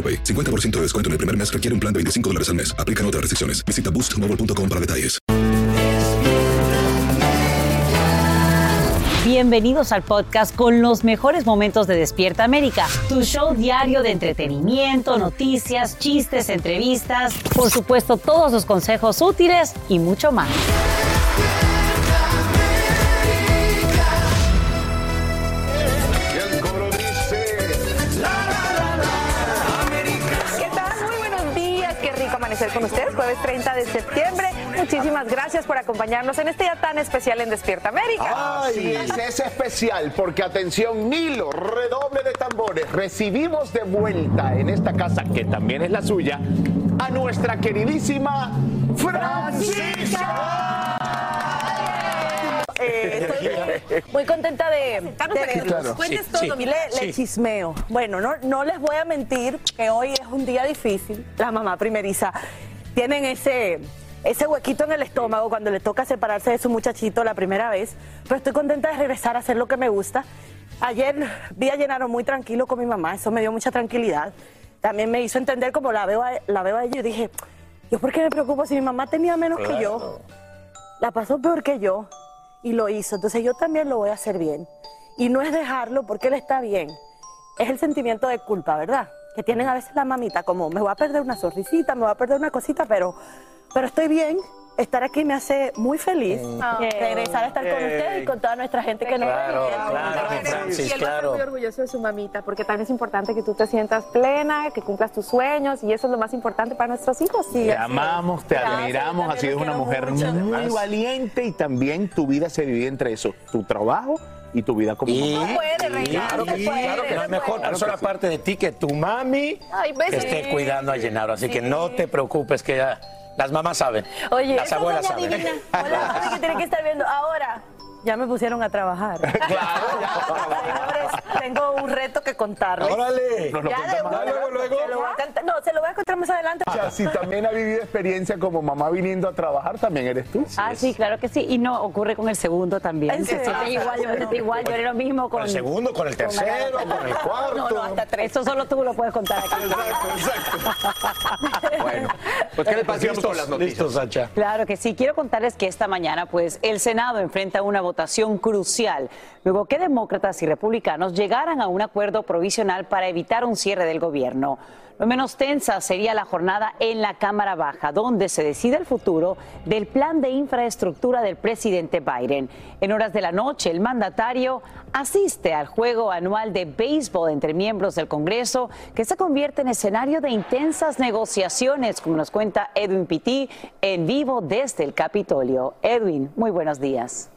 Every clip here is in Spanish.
AroPay. 50% de descuento en el primer mes requiere un plan de 25 dólares al mes. Aplican otras restricciones. Visita boostmobile.com para detalles. Bienvenidos al podcast con los mejores momentos de Despierta América, tu show diario de entretenimiento, noticias, chistes, entrevistas, por supuesto todos los consejos útiles y mucho más. Con ustedes, jueves 30 de septiembre. Muchísimas gracias por acompañarnos en este día tan especial en Despierta América. Ay, es, es especial porque atención, Nilo, redoble de tambores. Recibimos de vuelta en esta casa, que también es la suya, a nuestra queridísima Francisca. Eh, estoy muy contenta de, de verlos. claro. Cuentes Sí, todo, sí, le, le chismeo. Bueno, no, no les voy a mentir que hoy es un día difícil. La mamá primeriza tienen ese, ese huequito en el estómago cuando le toca separarse de su muchachito la primera vez. Pero estoy contenta de regresar a hacer lo que me gusta. Ayer vi a Llenaro muy tranquilo con mi mamá, eso me dio mucha tranquilidad. También me hizo entender como la veo a, la veo a ella y dije, ¿yo por qué me preocupo si mi mamá tenía menos que yo? la pasó peor que yo y lo hizo. Entonces yo también lo voy a hacer bien. Y no es dejarlo porque él está bien. Es el sentimiento de culpa, ¿verdad? Que tienen a veces la mamita, como me voy a perder una sonrisita, me voy a perder una cosita, pero, pero estoy bien. Estar aquí me hace muy feliz. Regresar a estar con ustedes y con toda nuestra gente que nos Claro, ve. claro, Francis, y él claro. muy orgulloso de su mamita, porque también es importante que tú te sientas plena, que cumplas tus sueños, y eso es lo más importante para nuestros hijos. Sí, Te amamos, te Gracias, admiramos, has sido una mujer mucho. muy valiente y también tu vida se divide entre eso, tu trabajo y tu vida como Y, mamá. Puede, reina, claro que puede, claro que no hay mejor puede. persona aparte de ti que tu mami Ay, pues que sí. esté cuidando a Llenaro. Así que no te preocupes que ya las mamás saben. Oye, las abuelas saben. divina. Hola, que tiene que estar viendo ahora. Ya me pusieron a trabajar. Señores, tengo un reto que contarles. Órale. Nos lo Ya cuenta de más una. adelante. Se lo voy a contar- No, se lo voy a contar más adelante. O sea, si también ha vivido experiencia como mamá viniendo a trabajar, también eres tú. Ah, sí, claro que sí. Y no ocurre con el segundo también. ¿En serio? Sí, igual, yo, igual, yo era lo mismo con, Con el segundo, con el tercero, con el cuarto. No, no, hasta tres. Eso solo tú lo puedes contar aquí. Bueno, pues ¿qué le pasamos con las noticias? Listos, Sacha. Claro que sí. Quiero contarles que esta mañana, pues, el Senado enfrenta una votación crucial luego que demócratas y republicanos llegaran a un acuerdo provisional para evitar un cierre del gobierno. Lo menos tensa sería la jornada en la Cámara Baja, donde se decide el futuro del plan de infraestructura del presidente Biden. En horas de la noche, el mandatario asiste al juego anual de béisbol entre miembros del Congreso, que se convierte en escenario de intensas negociaciones, como nos cuenta Edwin Pitti en vivo desde el Capitolio. Edwin, muy buenos días.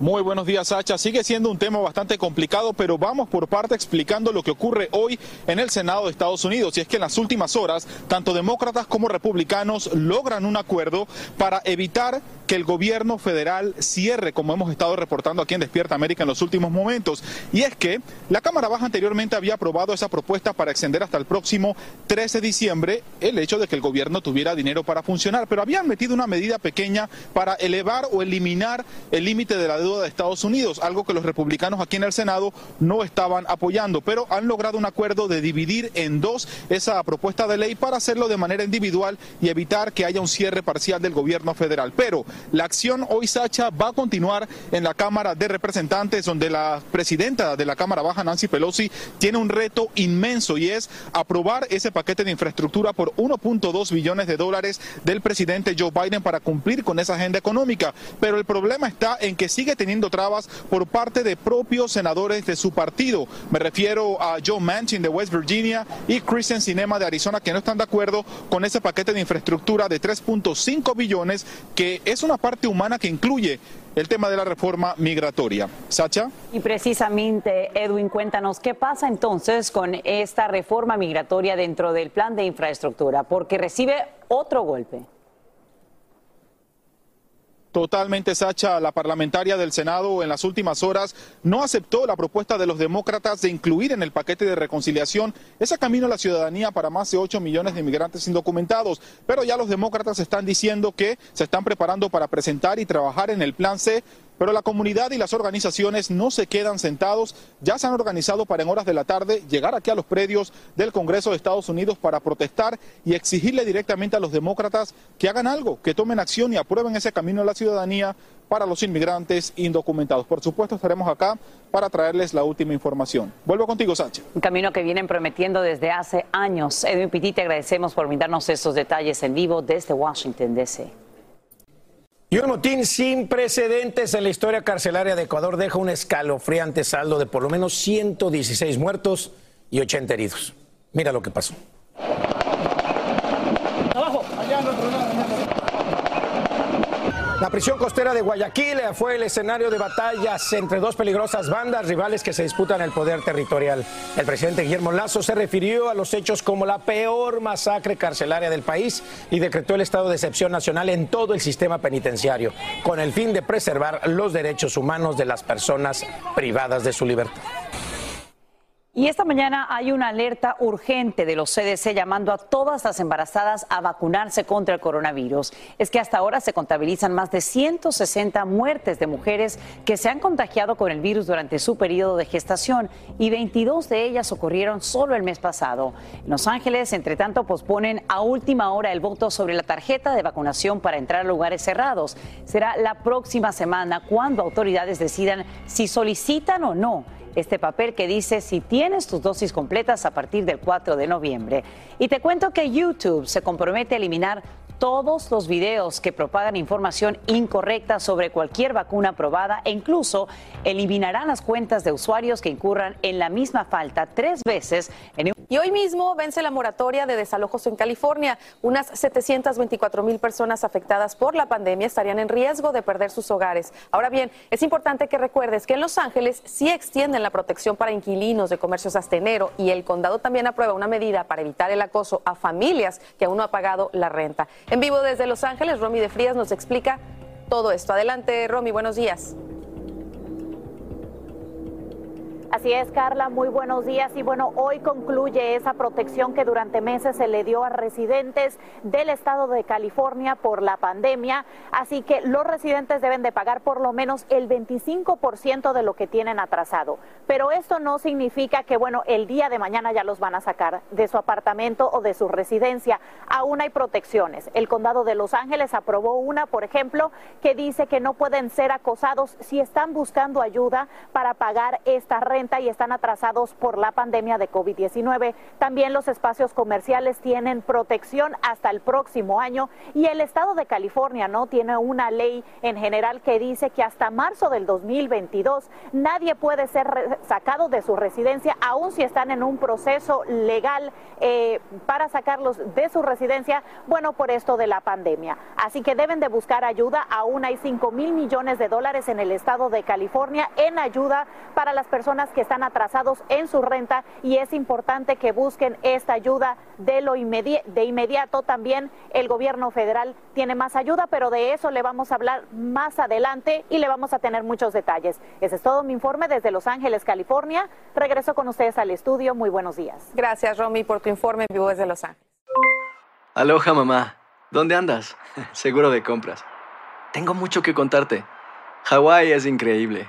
Muy buenos días, Sacha. Sigue siendo un tema bastante complicado, pero vamos por parte explicando lo que ocurre hoy en el Senado de Estados Unidos. Y es que en las últimas horas, tanto demócratas como republicanos logran un acuerdo para evitar que el gobierno federal cierre, como hemos estado reportando aquí en Despierta América en los últimos momentos. Y es que la Cámara Baja anteriormente había aprobado esa propuesta para extender hasta el próximo 13 de diciembre el hecho de que el gobierno tuviera dinero para funcionar, pero habían metido una medida pequeña para elevar o eliminar el límite de la deuda de Estados Unidos, algo que los republicanos aquí en el Senado no estaban apoyando, pero han logrado un acuerdo de dividir en dos esa propuesta de ley para hacerlo de manera individual y evitar que haya un cierre parcial del gobierno federal. Pero la acción hoy, Sacha, va a continuar en la Cámara de Representantes, donde la presidenta de la Cámara Baja, Nancy Pelosi, tiene un reto inmenso y es aprobar ese paquete de infraestructura por 1.2 billones de dólares del presidente Joe Biden para cumplir con esa agenda económica. Pero el problema está en que sigue teniendo trabas por parte de propios senadores de su partido. Me refiero a Joe Manchin de West Virginia y Christian Sinema de Arizona que no están de acuerdo con ese paquete de infraestructura de 3.5 billones que es una parte humana que incluye el tema de la reforma migratoria. Sacha. Y precisamente, Edwin, cuéntanos qué pasa entonces con esta reforma migratoria dentro del plan de infraestructura, porque recibe otro golpe. Totalmente, Sacha. La parlamentaria del Senado en las últimas horas no aceptó la propuesta de los demócratas de incluir en el paquete de reconciliación ese camino a la ciudadanía para más de 8 millones de inmigrantes indocumentados. Pero ya los demócratas están diciendo que se están preparando para presentar y trabajar en el plan C pero la comunidad y las organizaciones no se quedan sentados, ya se han organizado para en horas de la tarde llegar aquí a los predios del Congreso de Estados Unidos para protestar y exigirle directamente a los demócratas que hagan algo, que tomen acción y aprueben ese camino a la ciudadanía para los inmigrantes indocumentados. Por supuesto, estaremos acá para traerles la última información. Vuelvo contigo, Sánchez. Un camino que vienen prometiendo desde hace años. Edwin Pitti, te agradecemos por brindarnos estos detalles en vivo desde Washington, D.C. Y un motín sin precedentes en la historia carcelaria de Ecuador deja un escalofriante saldo de por lo menos 116 muertos y 80 heridos. Mira lo que pasó. La prisión costera de Guayaquil fue el escenario de batallas entre dos peligrosas bandas rivales que se disputan el poder territorial. El presidente Guillermo Lazo se refirió a los hechos como la peor masacre carcelaria del país y decretó el estado de excepción nacional en todo el sistema penitenciario, con el fin de preservar los derechos humanos de las personas privadas de su libertad. Y esta mañana hay una alerta urgente de los CDC llamando a todas las embarazadas a vacunarse contra el coronavirus. Es que hasta ahora se contabilizan más de 160 muertes de mujeres que se han contagiado con el virus durante su periodo de gestación y 22 de ellas ocurrieron solo el mes pasado. En Los Ángeles, entre tanto, posponen a última hora el voto sobre la tarjeta de vacunación para entrar a lugares cerrados. Será la próxima semana cuando autoridades decidan si solicitan o no este papel que dice si tienes tus dosis completas a partir del 4 de noviembre. Y te cuento que YouTube se compromete a eliminar todos los videos que propagan información incorrecta sobre cualquier vacuna aprobada e incluso eliminarán las cuentas de usuarios que incurran en la misma falta tres veces en y hoy mismo vence la moratoria de desalojos en California. Unas 724 mil personas afectadas por la pandemia estarían en riesgo de perder sus hogares. Ahora bien, es importante que recuerdes que en Los Ángeles sí extienden la protección para inquilinos de comercios hasta enero y el condado también aprueba una medida para evitar el acoso a familias que aún no han pagado la renta. En vivo desde Los Ángeles, Romy de Frías nos explica todo esto. Adelante, Romy, buenos días. Así es, Carla, muy buenos días. Y bueno, hoy concluye esa protección que durante meses se le dio a residentes del estado de California por la pandemia. Así que los residentes deben de pagar por lo menos el 25% de lo que tienen atrasado. Pero esto no significa que, bueno, el día de mañana ya los van a sacar de su apartamento o de su residencia. Aún hay protecciones. El condado de Los Ángeles aprobó una, por ejemplo, que dice que no pueden ser acosados si están buscando ayuda para pagar esta renta y están atrasados por la pandemia de COVID-19. También los espacios comerciales tienen protección hasta el próximo año y el estado de California no tiene una ley en general que dice que hasta marzo del 2022 nadie puede ser sacado de su residencia aun si están en un proceso legal eh, para sacarlos de su residencia, bueno, por esto de la pandemia. Así que deben de buscar ayuda. Aún hay 5 mil millones de dólares en el estado de California en ayuda para las personas que están atrasados en su renta y es importante que busquen esta ayuda de lo de inmediato. También el gobierno federal tiene más ayuda, pero de eso le vamos a hablar más adelante y le vamos a tener muchos detalles. Ese es todo mi informe desde Los Ángeles, California. Regreso con ustedes al estudio. Muy buenos días. Gracias, Romy, por tu informe vivo desde Los Ángeles. Aloha, mamá. ¿Dónde andas? Seguro de compras. Tengo mucho que contarte. Hawái es increíble.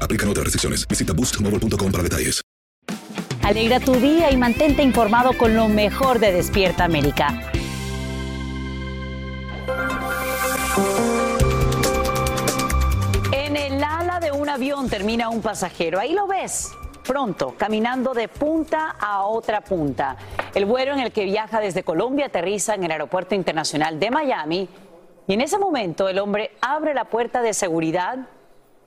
Aplican otras restricciones. Visita boostmobile.com para detalles. Alegra tu día y mantente informado con lo mejor de Despierta América. En el ala de un avión termina un pasajero. Ahí lo ves. Pronto, caminando de punta a otra punta. El vuelo en el que viaja desde Colombia aterriza en el Aeropuerto Internacional de Miami y en ese momento el hombre abre la puerta de seguridad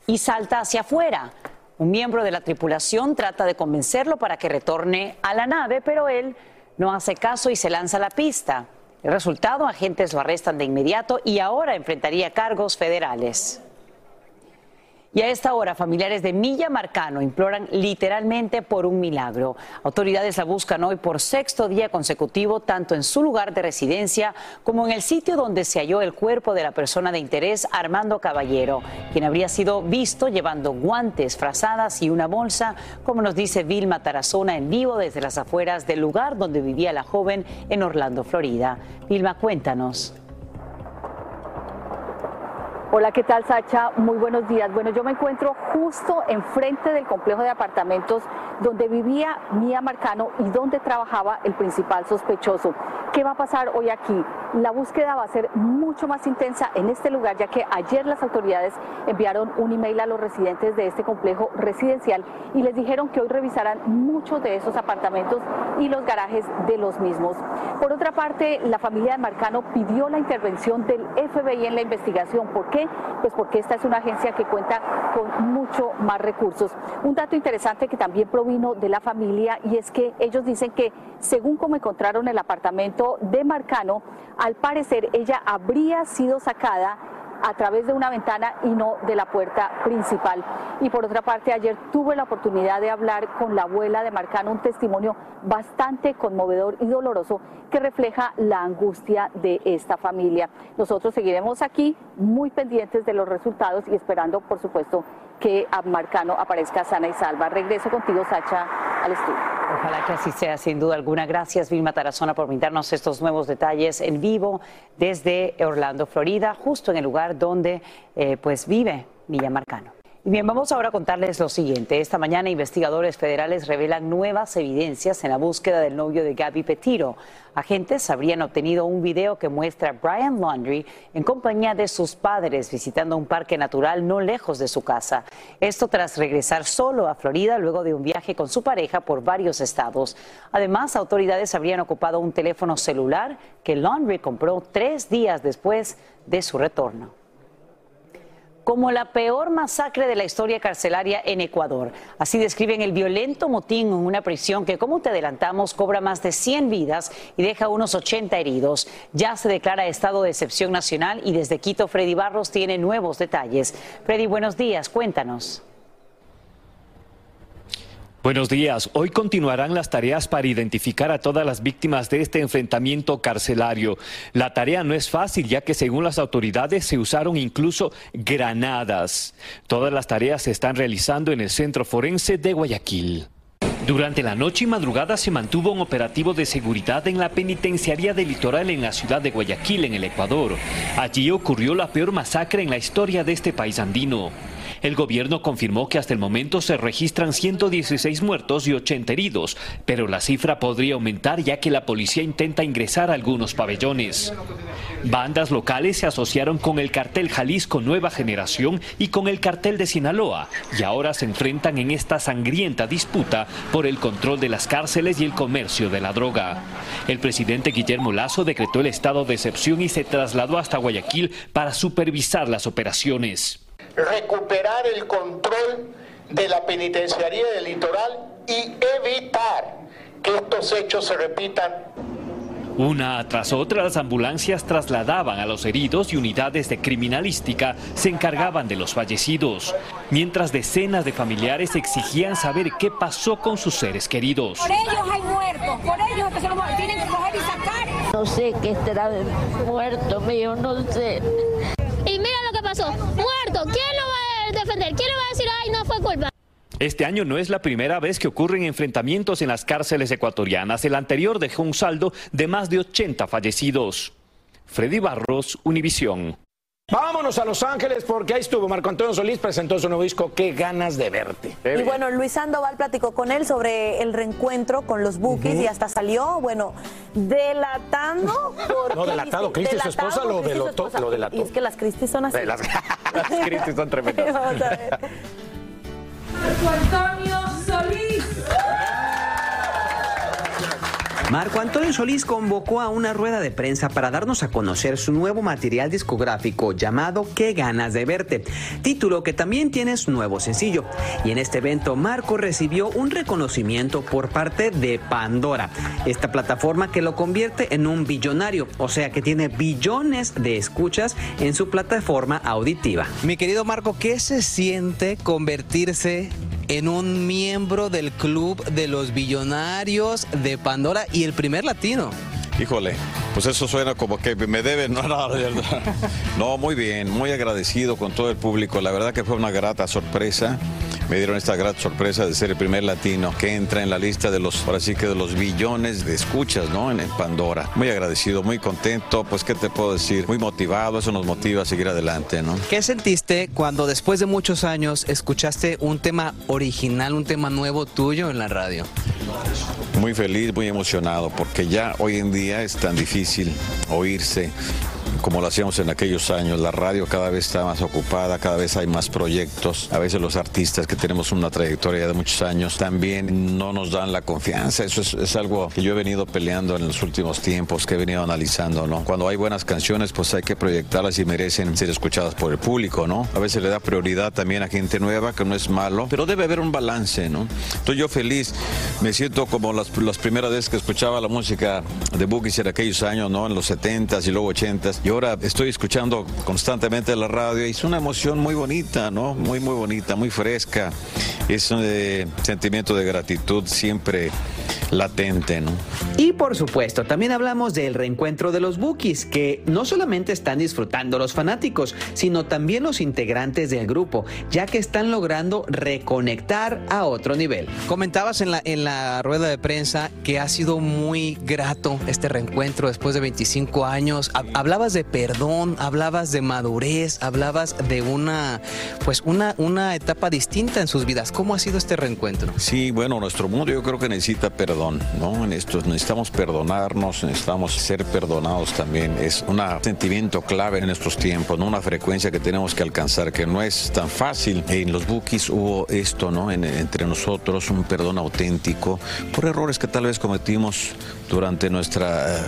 y salta hacia afuera. Un miembro de la tripulación trata de convencerlo para que retorne a la nave, pero él no hace caso y se lanza a la pista. El resultado, agentes lo arrestan de inmediato y ahora enfrentaría cargos federales. Y a esta hora, familiares de Milla Marcano imploran literalmente por un milagro. Autoridades la buscan hoy por sexto día consecutivo, tanto en su lugar de residencia como en el sitio donde se halló el cuerpo de la persona de interés, Armando Caballero, quien habría sido visto llevando guantes, frazadas y una bolsa, como nos dice Vilma Tarazona en vivo desde las afueras del lugar donde vivía la joven en Orlando, Florida. Vilma, cuéntanos. Hola, ¿qué tal, Sacha? Muy buenos días. Bueno, yo me encuentro justo enfrente del complejo de apartamentos donde vivía Mía Marcano y donde trabajaba el principal sospechoso. ¿Qué va a pasar hoy aquí? La búsqueda va a ser mucho más intensa en este lugar, ya que ayer las autoridades enviaron un email a los residentes de este complejo residencial y les dijeron que hoy revisarán muchos de esos apartamentos y los garajes de los mismos. Por otra parte, la familia de Marcano pidió la intervención del FBI en la investigación. ¿Por qué? Pues porque esta es una agencia que cuenta con mucho más recursos. Un dato interesante que también provino de la familia y es que ellos dicen que según como encontraron el apartamento de Marcano, al parecer ella habría sido sacada a través de una ventana y no de la puerta principal. Y por otra parte, ayer tuve la oportunidad de hablar con la abuela de Marcano, un testimonio bastante conmovedor y doloroso que refleja la angustia de esta familia. Nosotros seguiremos aquí muy pendientes de los resultados y esperando, por supuesto, que a Marcano aparezca sana y salva. Regreso contigo, Sacha, al estudio. Ojalá que así sea, sin duda alguna. Gracias, Vilma Tarazona, por brindarnos estos nuevos detalles en vivo desde Orlando, Florida, justo en el lugar donde eh, pues vive Villa Marcano. Bien, vamos ahora a contarles lo siguiente. Esta mañana investigadores federales revelan nuevas evidencias en la búsqueda del novio de Gaby Petiro. Agentes habrían obtenido un video que muestra a Brian Laundry en compañía de sus padres visitando un parque natural no lejos de su casa. Esto tras regresar solo a Florida luego de un viaje con su pareja por varios estados. Además, autoridades habrían ocupado un teléfono celular que Laundry compró tres días después de su retorno. Como la peor masacre de la historia carcelaria en Ecuador. Así describen el violento motín en una prisión que, como te adelantamos, cobra más de 100 vidas y deja unos 80 heridos. Ya se declara estado de excepción nacional y desde Quito Freddy Barros tiene nuevos detalles. Freddy, buenos días, cuéntanos. Buenos días. Hoy continuarán las tareas para identificar a todas las víctimas de este enfrentamiento carcelario. La tarea no es fácil ya que según las autoridades se usaron incluso granadas. Todas las tareas se están realizando en el Centro Forense de Guayaquil. Durante la noche y madrugada se mantuvo un operativo de seguridad en la penitenciaría del litoral en la ciudad de Guayaquil, en el Ecuador. Allí ocurrió la peor masacre en la historia de este país andino. El gobierno confirmó que hasta el momento se registran 116 muertos y 80 heridos, pero la cifra podría aumentar ya que la policía intenta ingresar a algunos pabellones. Bandas locales se asociaron con el cartel Jalisco Nueva Generación y con el cartel de Sinaloa y ahora se enfrentan en esta sangrienta disputa por el control de las cárceles y el comercio de la droga. El presidente Guillermo Lazo decretó el estado de excepción y se trasladó hasta Guayaquil para supervisar las operaciones recuperar el control de la penitenciaría del litoral y evitar que estos hechos se repitan una tras otra, las ambulancias trasladaban a los heridos y unidades de criminalística se encargaban de los fallecidos, mientras decenas de familiares exigían saber qué pasó con sus seres queridos. Por ellos hay muertos, por ellos que se los tienen que coger y sacar. No sé qué estará muerto mío, no sé. Y mira pasó, muerto, ¿quién lo va a defender? ¿Quién lo va a decir, ay, no fue culpa? Este año no es la primera vez que ocurren enfrentamientos en las cárceles ecuatorianas. El anterior dejó un saldo de más de 80 fallecidos. Freddy Barros, Univisión. Vámonos a Los Ángeles porque ahí estuvo Marco Antonio Solís, presentó su nuevo disco Qué ganas de verte. y bueno, Luis Sandoval platicó con él sobre el reencuentro con los Bookies y hasta salió, bueno, delatando. no, delatado, Cristi, su esposa, lo, delató, lo delató. Y es que las Cristi son así. Las, las Cristi son tremendas. Vamos a ver. Marco Antonio Solís convocó a una rueda de prensa para darnos a conocer su nuevo material discográfico llamado Qué ganas de verte, título que también tiene su nuevo sencillo. Y en este evento Marco recibió un reconocimiento por parte de Pandora, esta plataforma que lo convierte en un billonario, o sea que tiene billones de escuchas en su plataforma auditiva. Mi querido Marco, ¿qué se siente convertirse en un miembro del club de los billonarios de Pandora y el primer latino. Híjole, pues eso suena como que me deben, no, no, no, muy bien, muy agradecido con todo el público, la verdad que fue una grata sorpresa me dieron esta gran sorpresa de ser el primer latino que entra en la lista de los, ahora sí que de los billones de escuchas, ¿no? En, Pandora. Muy agradecido, muy contento, pues, ¿qué te puedo decir? Muy motivado, eso nos motiva a seguir adelante, ¿no? ¿Qué sentiste cuando después de muchos años escuchaste un tema original, un tema nuevo tuyo en la radio? Muy feliz, muy emocionado, porque ya hoy en día es tan difícil oírse como lo hacíamos en aquellos años. La radio cada vez está más ocupada, cada vez hay más proyectos. A veces los artistas que tenemos una trayectoria de muchos años también no nos dan la confianza. Eso es, algo que yo he venido peleando en los últimos tiempos, que he venido analizando, ¿no? Cuando hay buenas canciones, pues hay que proyectarlas y merecen ser escuchadas por el público, ¿no? A veces le da prioridad también a gente nueva, que no es malo, pero debe haber un balance, ¿no? Entonces yo feliz, me siento como las, las primeras veces que escuchaba la música de Bookies en aquellos años, ¿no? En los 70s y luego 80s y ahora estoy escuchando constantemente la radio y es una emoción muy bonita, ¿no? Muy, muy bonita, muy fresca. Es un eh, sentimiento de gratitud siempre latente, ¿no? Y por supuesto, también hablamos del reencuentro de los Bookies, que no solamente están disfrutando los fanáticos, sino también los integrantes del grupo, ya que están logrando reconectar a otro nivel. Comentabas en la, en la rueda de prensa que ha sido muy grato este reencuentro después de 25 años. Hablabas de perdón, hablabas de madurez, hablabas de una, pues una, una etapa distinta en sus vidas. ¿Cómo ha sido este reencuentro? Sí, bueno, nuestro mundo yo creo que necesita perdón, ¿no? En esto necesitamos perdonarnos, necesitamos ser perdonados también. Es un sentimiento clave en estos tiempos, ¿no? Una frecuencia que tenemos que alcanzar que no es tan fácil. En los bookies hubo esto, ¿no? entre nosotros, un perdón auténtico por errores que tal vez cometimos durante nuestra eh,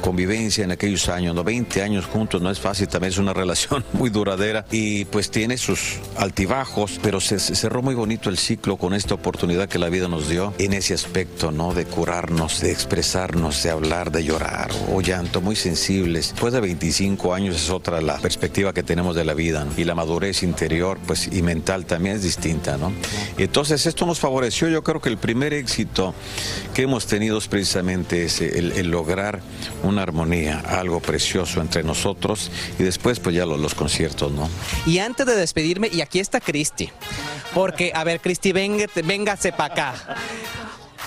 convivencia en aquellos años, ¿no? 20 años juntos, no es fácil, también es una relación muy duradera y pues tiene sus altibajos, pero se, cerró muy bonito el ciclo con esta oportunidad que la vida nos dio en ese aspecto, ¿no? De curarnos, de expresarnos, de hablar, de llorar o llanto, muy sensibles. Después de 25 años es otra la perspectiva que tenemos de la vida y la madurez interior pues y mental también es distinta, ¿no? Entonces esto nos favoreció, yo creo que el primer éxito que hemos tenido es precisamente ese, el, lograr una armonía, algo precioso entre nosotros y después pues ya los, los conciertos, ¿no? Y antes de despedirme, y aquí está Cristi, porque, a ver, Cristi, véngase para acá.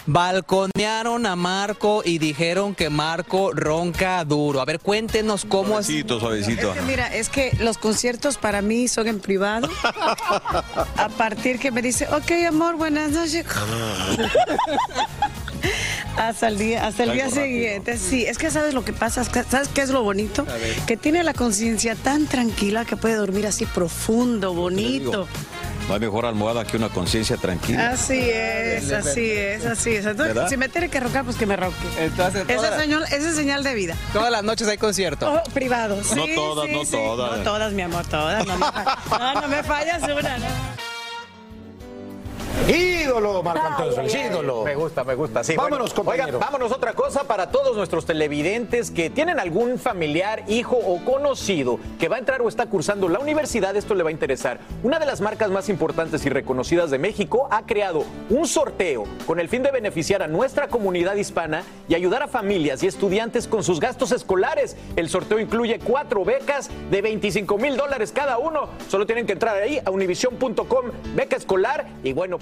Balconearon a Marco y dijeron que Marco ronca duro. A ver, cuéntenos cómo suavecito, Suavecito, es que mira, es que los conciertos para mí son en privado. a partir que me dice, ok, amor, buenas noches. Hasta el día, hasta el día siguiente. Sí, es que sabes lo que pasa, ¿sabes qué es lo bonito? Que tiene la conciencia tan tranquila que puede dormir así profundo, bonito. No hay mejor almohada que una conciencia tranquila. Así es, así es, así es. Entonces, si me tiene que rocar, pues que me roque. Entonces, esa, señal, esa es señal de vida. Todas las noches hay concierto. Oh, privados. no todas, no todas. No todas, mi amor, todas. No me, no, no me fallas una, ¿no? Ídolo, Marco Antonio ídolo. Me gusta, me gusta. Sí, vámonos, bueno. Oigan, vámonos otra cosa para todos nuestros televidentes que tienen algún familiar, hijo o conocido que va a entrar o está cursando la universidad. Esto le va a interesar. Una de las marcas más importantes y reconocidas de México ha creado un sorteo con el fin de beneficiar a nuestra comunidad hispana y ayudar a familias y estudiantes con sus gastos escolares. El sorteo incluye cuatro becas de 25 mil dólares cada uno. Solo tienen que entrar ahí a univision.com, beca escolar y bueno,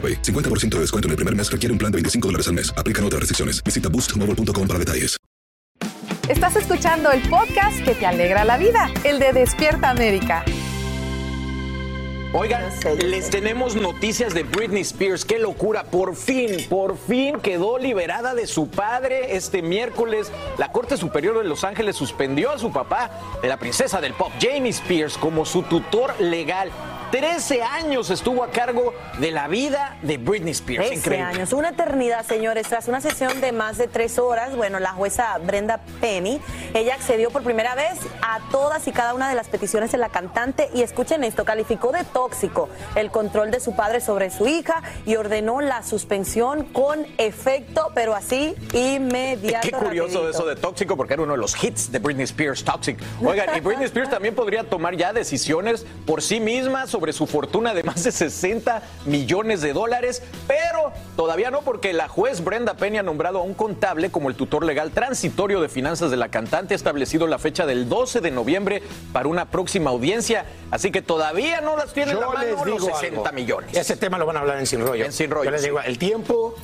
50% de descuento en el primer mes requiere un plan de 25 dólares al mes. Aplican otras restricciones. Visita boostmobile.com para detalles. Estás escuchando el podcast que te alegra la vida, el de Despierta América. Oigan, les tenemos noticias de Britney Spears. Qué locura. Por fin, por fin quedó liberada de su padre este miércoles. La Corte Superior de Los Ángeles suspendió a su papá, de la princesa del pop, Jamie Spears, como su tutor legal. 13 años estuvo a cargo de la vida de Britney Spears. 13 años, una eternidad, señores. Tras una sesión de más de tres horas, bueno, la jueza Brenda Penny, ella accedió por primera vez a todas y cada una de las peticiones de la cantante y escuchen esto, calificó de tóxico el control de su padre sobre su hija y ordenó la suspensión con efecto, pero así inmediato. Qué curioso eso de tóxico, porque era uno de los hits de Britney Spears, Toxic. Oigan, y Britney Spears también podría tomar ya decisiones por sí misma sobre su fortuna de más de 60 millones de dólares, pero todavía no porque la juez Brenda Penny ha nombrado a un contable como el tutor legal transitorio de finanzas de la cantante, ha establecido la fecha del 12 de noviembre para una próxima audiencia, así que todavía no las tienen la mano los 60 millones. Ese tema lo van a hablar en Sin Rollo. En Sin Rollo. Yo les digo, el tiempo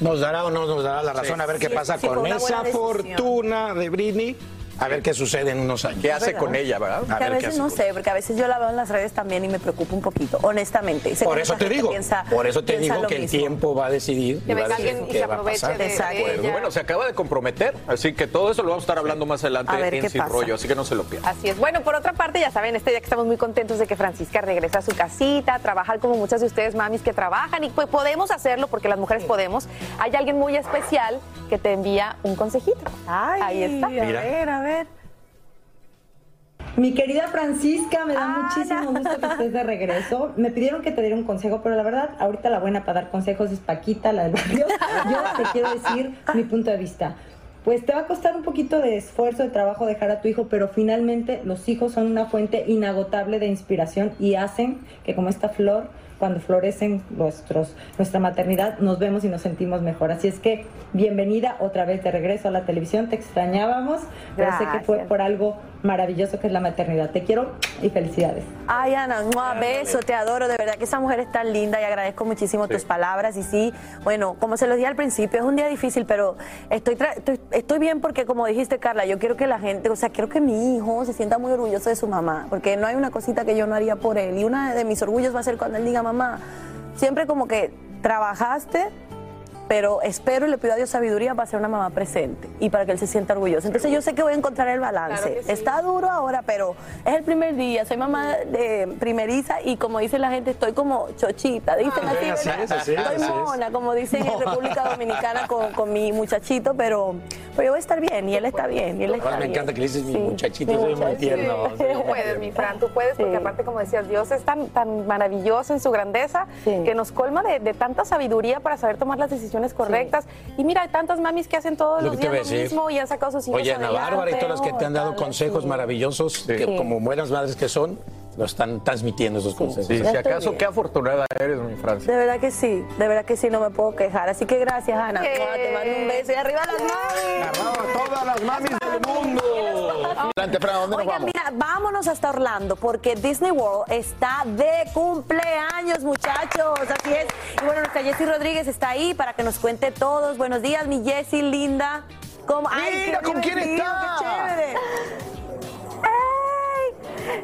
nos dará o no nos dará la razón a ver qué pasa con esa fortuna de Britney A ver qué sucede en unos años. ¿Qué hace con ella, verdad? Que a, veces no sé, porque a veces yo la veo en las redes también y me preocupa un poquito, honestamente. Sé Por eso te digo, piensa- por eso te digo que el tiempo va a decidir. Que a venga alguien y se a aproveche de- de ella. Bueno, se acaba de comprometer, así que todo eso lo vamos a estar hablando más adelante A ver en Sin pasa. Rollo, así que no se lo pierdan. Así es. Bueno, por otra parte, ya saben, este día que estamos muy contentos de que Francisca regresa a su casita, a trabajar como muchas de ustedes, mamis, que trabajan y pues podemos hacerlo porque las mujeres podemos. Hay alguien muy especial que te envía un consejito. Ay, Ahí está. A ver, a ver. Mi querida Francisca, me da muchísimo gusto que estés de regreso. Me pidieron que te diera un consejo, pero la verdad, ahorita la buena para dar consejos es Paquita, la del barrio. Yo te quiero decir mi punto de vista. Pues te va a costar un poquito de esfuerzo, de trabajo dejar a tu hijo, pero finalmente los hijos son una fuente inagotable de inspiración y hacen que como esta flor, cuando florecen nuestros, nuestra maternidad, nos vemos y nos sentimos mejor. Así es que bienvenida otra vez de regreso a la televisión, te extrañábamos, pero sé que fue Gracias. por algo maravilloso que es la maternidad. Te quiero y felicidades. Ay, Ana, un beso, te adoro. De verdad que esa mujer es tan linda y agradezco muchísimo tus palabras. Y sí, bueno, como se los dije al principio, es un día difícil, pero estoy, tra- estoy, estoy bien porque, como dijiste, Carla, yo quiero que la gente, o sea, quiero que mi hijo se sienta muy orgulloso de su mamá, porque no hay una cosita que yo no haría por él. Y uno de mis orgullos va a ser cuando él diga, mamá, siempre como que trabajaste pero espero y le pido a Dios sabiduría para ser una mamá presente y para que él se sienta orgulloso. Entonces yo sé que voy a encontrar el balance. Claro que sí. Está duro ahora, pero es el primer día. Soy mamá de primeriza y como dice la gente, estoy como chochita. Dicen así, es, Estoy es. mona, como dicen en República Dominicana con, con mi muchachito, pero, pero yo voy a estar bien y él está bien. Y él está Ahora me encanta que le dices mi Sí, muchachito, soy muy tierno. Tú puedes, mi Fran, tú puedes, porque aparte, como decías, Dios es tan, tan maravilloso en su grandeza que nos colma de, de tanta sabiduría para saber tomar las decisiones correctas. Y mira, hay tantas mamis que hacen todos Lo los que días lo decir. mismo y han sacado sus hijos Oye, Ana. Bárbara y todas las que te han dado Dale, consejos sí. maravillosos, que Sí. como buenas madres que son, lo están transmitiendo esos consejos. Sí, si acaso, bien. qué afortunada eres, mi Francia. De verdad que sí, de verdad que sí, no me puedo quejar. Así que gracias, Ana. Te mando un beso y arriba las mamis. Agarrado a todas las mamis del mundo. Adelante, Fran, ¿a ¿dónde nos Oigan, vamos? mira, vámonos hasta Orlando porque Disney World está de cumpleaños, muchachos. Así es. Y bueno, nuestra Jessie Rodríguez está ahí para que nos cuente todos. Buenos días, mi Jessie linda. ¿Cómo? Ay, Mira, qué ¿con quién está? ¡Qué chévere!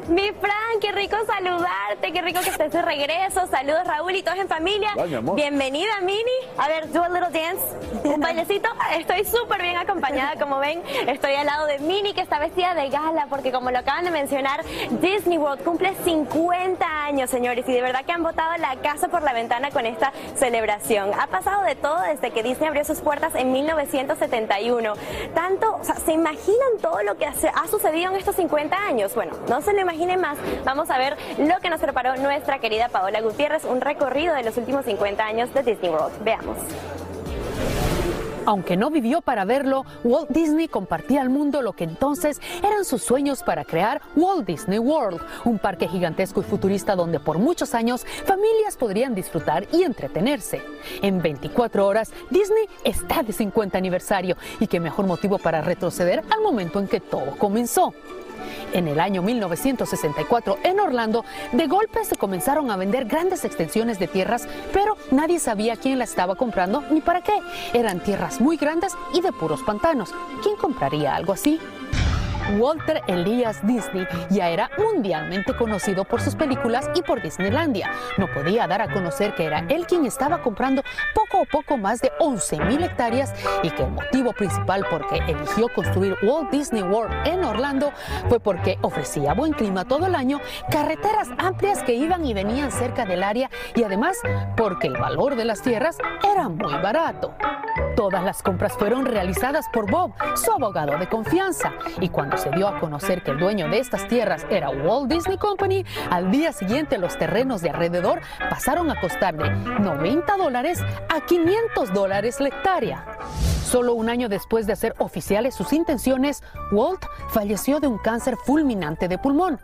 Mi Fran, qué rico saludarte, qué rico que estés de regreso. Saludos Raúl y todos en familia. Ay, mi amor. Bienvenida, Mini. A ver, do a little dance. Un bailecito. Estoy súper bien acompañada, como ven. Estoy al lado de Mini, que está vestida de gala, porque como lo acaban de mencionar, Disney World cumple 50 años, señores, y de verdad que han botado la casa por la ventana con esta celebración. Ha pasado de todo desde que Disney abrió sus puertas en 1971. Tanto, o sea, ¿se imaginan todo lo que ha sucedido en estos 50 años? Bueno, no se lo imaginen más. Vamos a ver lo que nos preparó nuestra querida Paola Gutiérrez, un recorrido de los últimos 50 años de Disney World. Veamos. Aunque no vivió para verlo, Walt Disney compartía al mundo lo que entonces eran sus sueños para crear Walt Disney World, un parque gigantesco y futurista donde por muchos años familias podrían disfrutar y entretenerse. En 24 horas, Disney está de 50 aniversario y qué mejor motivo para retroceder al momento en que todo comenzó. En el año 1964, en Orlando, de golpe se comenzaron a vender grandes extensiones de tierras, pero nadie sabía quién la estaba comprando ni para qué. Eran tierras muy grandes y de puros pantanos. ¿Quién compraría algo así? Walter Elias Disney ya era mundialmente conocido por sus películas y por Disneylandia. No podía dar a conocer que era él quien estaba comprando poco a poco más de 11 mil hectáreas y que el motivo principal por que eligió construir Walt Disney World en Orlando fue porque ofrecía buen clima todo el año, carreteras amplias que iban y venían cerca del área y además porque el valor de las tierras era muy barato. Todas las compras fueron realizadas por Bob, su abogado de confianza, y cuando se dio a conocer que el dueño de estas tierras era Walt Disney Company, al día siguiente los terrenos de alrededor pasaron a costar de 90 dólares a 500 dólares la hectárea. Solo un año después de hacer oficiales sus intenciones, Walt falleció de un cáncer fulminante de pulmón.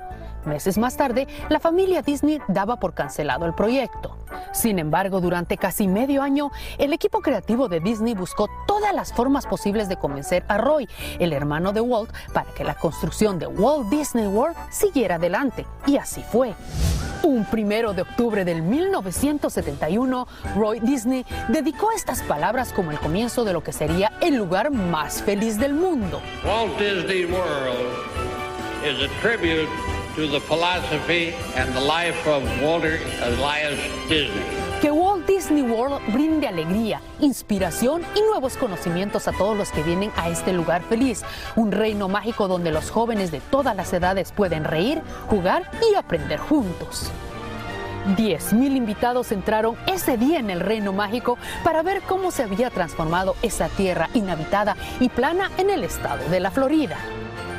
Meses más tarde, la familia Disney daba por cancelado el proyecto. Sin embargo, durante casi medio año, el equipo creativo de Disney buscó todas las formas posibles de convencer a Roy, el hermano de Walt, para que la construcción de Walt Disney World siguiera adelante. Y así fue. Un primero de octubre del 1971, Roy Disney dedicó estas palabras como el comienzo de lo que sería el lugar más feliz del mundo. Walt Disney World is a tribute to the philosophy and the life of Walter Elias Disney. Que Walt Disney World brinde alegría, inspiración y nuevos conocimientos a todos los que vienen a este lugar feliz, un reino mágico donde los jóvenes de todas las edades pueden reír, jugar y aprender juntos. 10.000 invitados entraron ese día en el reino mágico para ver cómo se había transformado esa tierra inhabitada y plana en el estado de la Florida.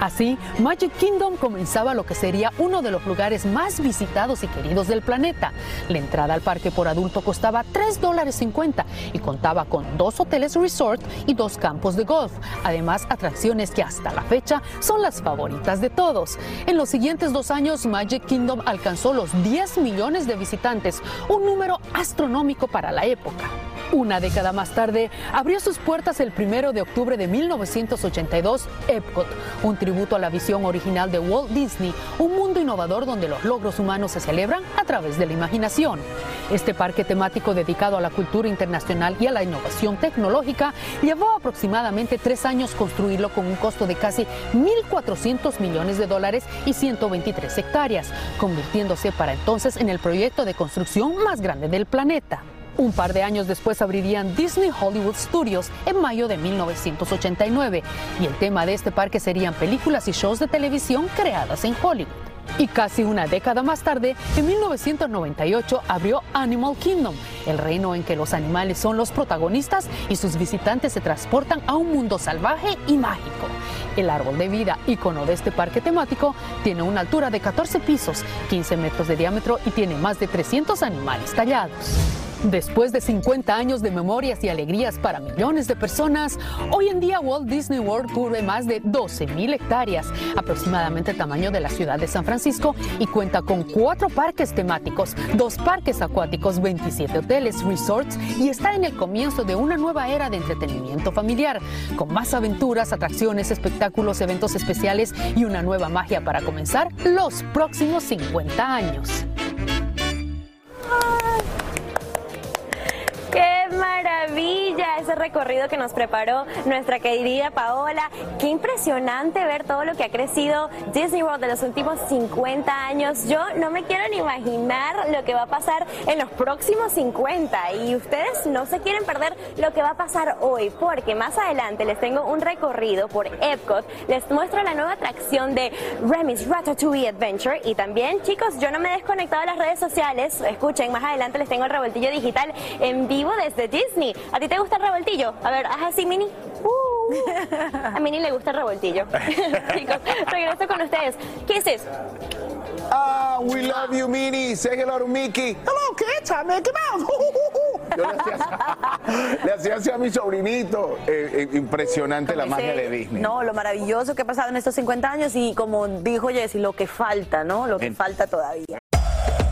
Así, Magic Kingdom comenzaba lo que sería uno de los lugares más visitados y queridos del planeta. La entrada al parque por adulto costaba 3 dólares 50 y contaba con dos hoteles resort y dos campos de golf. Además, atracciones que hasta la fecha son las favoritas de todos. En los siguientes dos años, Magic Kingdom alcanzó los 10 millones de visitantes, un número astronómico para la época. Una década más tarde, abrió sus puertas el primero de octubre de 1982 Epcot, un tributo a la visión original de Walt Disney, un mundo innovador donde los logros humanos se celebran a través de la imaginación. Este parque temático dedicado a la cultura internacional y a la innovación tecnológica llevó aproximadamente tres años construirlo con un costo de casi 1.400 millones de dólares y 123 hectáreas, convirtiéndose para entonces en el proyecto de construcción más grande del planeta. Un par de años después abrirían Disney Hollywood Studios en mayo de 1989 y el tema de este parque serían películas y shows de televisión creadas en Hollywood. Y casi una década más tarde, en 1998, abrió Animal Kingdom, el reino en que los animales son los protagonistas y sus visitantes se transportan a un mundo salvaje y mágico. El árbol de vida, icono de este parque temático, tiene una altura de 14 pisos, 15 metros de diámetro y tiene más de 300 animales tallados. Después de 50 años de memorias y alegrías para millones de personas, hoy en día Walt Disney World cubre más de 12.000 hectáreas, aproximadamente el tamaño de la ciudad de San Francisco, y cuenta con cuatro parques temáticos, dos parques acuáticos, 27 hoteles, resorts, y está en el comienzo de una nueva era de entretenimiento familiar, con más aventuras, atracciones, espectáculos, eventos especiales y una nueva magia para comenzar los próximos 50 años. Give ¡Qué maravilla! Ese recorrido que nos preparó nuestra querida Paola. Qué impresionante ver todo lo que ha crecido Disney World de los últimos 50 años. Yo no me quiero ni imaginar lo que va a pasar en los próximos 50. Y ustedes no se quieren perder lo que va a pasar hoy, porque más adelante les tengo un recorrido por Epcot. Les muestro la nueva atracción de Remy's Ratatouille Adventure. Y también, chicos, yo no me he desconectado de las redes sociales. Escuchen, más adelante les tengo el revoltillo digital en vivo desde Disney. ¿A ti te gusta el revoltillo? A ver, haz así, Mini. Uh. A Mini le gusta el revoltillo. Chicos, regreso con ustedes. ¿Qué es eso? Ah, we love you, Minnie. Say hello to Mickey. Hello, kids. I'm Mickey Mouse. Yo le hacía, así- le hacía así a mi sobrinito. Eh, eh, impresionante la magia de Disney. No, lo maravilloso que ha pasado en estos 50 años y como dijo Jessy, lo que falta, ¿no? Lo que falta todavía.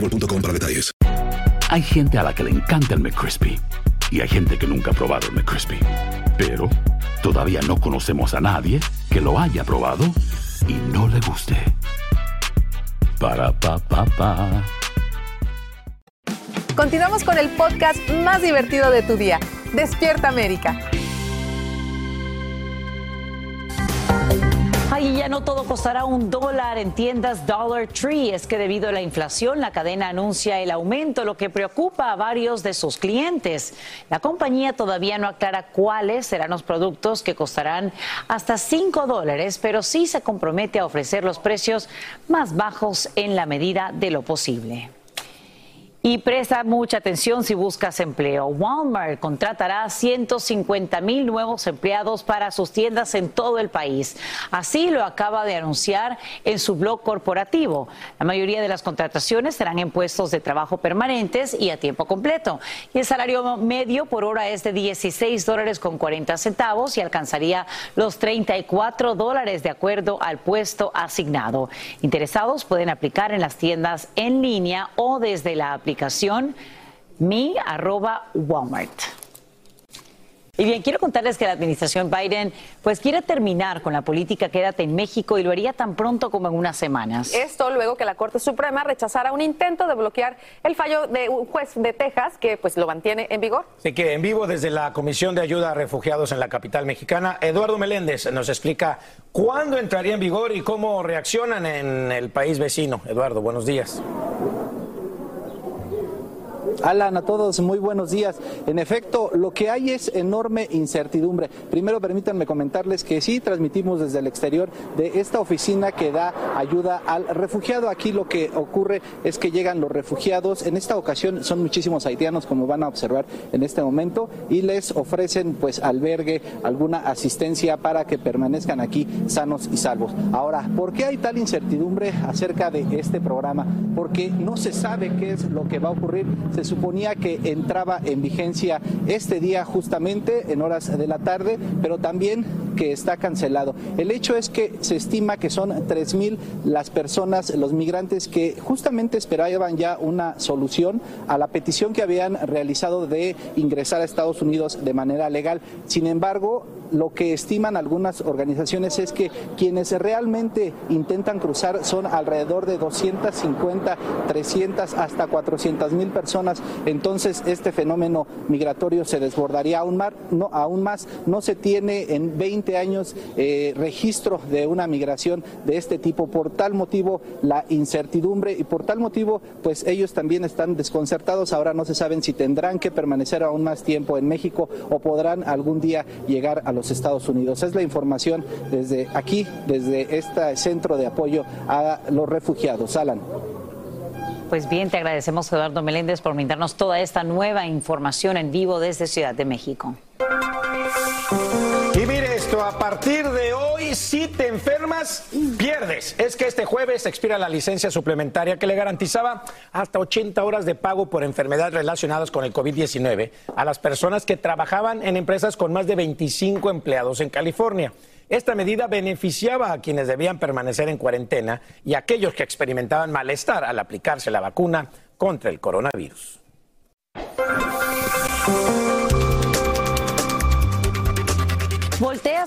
boostmobile.com para detalles. Hay gente a la que le encanta el McCrispy y hay gente que nunca ha probado el McCrispy. Pero todavía no conocemos a nadie que lo haya probado y no le guste. Para pa pa pa. Continuamos con el podcast más divertido de tu día. Despierta América. Ay, ya no todo costará un dólar en tiendas Dollar Tree. Es que debido a la inflación, la cadena anuncia el aumento, lo que preocupa a varios de sus clientes. La compañía todavía no aclara cuáles serán los productos que costarán hasta 5 dólares, pero sí se compromete a ofrecer los precios más bajos en la medida de lo posible. Y presta mucha atención si buscas empleo. Walmart contratará 150 mil nuevos empleados para sus tiendas en todo el país. Así lo acaba de anunciar en su blog corporativo. La mayoría de las contrataciones serán en puestos de trabajo permanentes y a tiempo completo. Y el salario medio por hora es de 16 dólares con 40 centavos y alcanzaría los 34 dólares de acuerdo al puesto asignado. Interesados pueden aplicar en las tiendas en línea o desde la aplicación mi arroba Walmart. Y bien, quiero contarles que la administración Biden pues quiere terminar con la política Quédate en México y lo haría tan pronto como en unas semanas. Esto luego que la Corte Suprema rechazara un intento de bloquear el fallo de un juez de Texas que pues lo mantiene en vigor. Así que en vivo desde la Comisión de Ayuda a Refugiados en la capital mexicana, Eduardo Meléndez nos explica cuándo entraría en vigor y cómo reaccionan en el país vecino. Eduardo, buenos días. Alan, a todos muy buenos días. En efecto, lo que hay es enorme incertidumbre. Primero permítanme comentarles que sí transmitimos desde el exterior de esta oficina que da ayuda al refugiado. Aquí lo que ocurre es que llegan los refugiados. En esta ocasión son muchísimos haitianos, como van a observar en este momento, y les ofrecen pues albergue, alguna asistencia para que permanezcan aquí sanos y salvos. Ahora, ¿por qué hay tal incertidumbre acerca de este programa? Porque no se sabe qué es lo que va a ocurrir. Suponía que entraba en vigencia este día justamente en horas de la tarde, pero también que está cancelado. El hecho es que se estima que son 3.000 las personas, los migrantes que justamente esperaban ya una solución a la petición que habían realizado de ingresar a Estados Unidos de manera legal. Sin embargo, lo que estiman algunas organizaciones es que quienes realmente intentan cruzar son alrededor de 250, 300 hasta 400 mil personas. Entonces este fenómeno migratorio se desbordaría aún más. No, se tiene en 20 años eh, registro de una migración de este tipo. Por tal motivo la incertidumbre y por tal motivo pues ellos también están desconcertados. Ahora no se saben si tendrán que permanecer aún más tiempo en México o podrán algún día llegar a los Estados Unidos. Es la información desde aquí, desde este centro de apoyo a los refugiados. Alan. Pues bien, te agradecemos Eduardo Meléndez por brindarnos toda esta nueva información en vivo desde Ciudad de México. A partir de hoy, si te enfermas, pierdes. Es que este jueves expira la licencia suplementaria que le garantizaba hasta 80 horas de pago por enfermedades relacionadas con el COVID-19 a las personas que trabajaban en empresas con más de 25 empleados en California. Esta medida beneficiaba a quienes debían permanecer en cuarentena y a aquellos que experimentaban malestar al aplicarse la vacuna contra el coronavirus.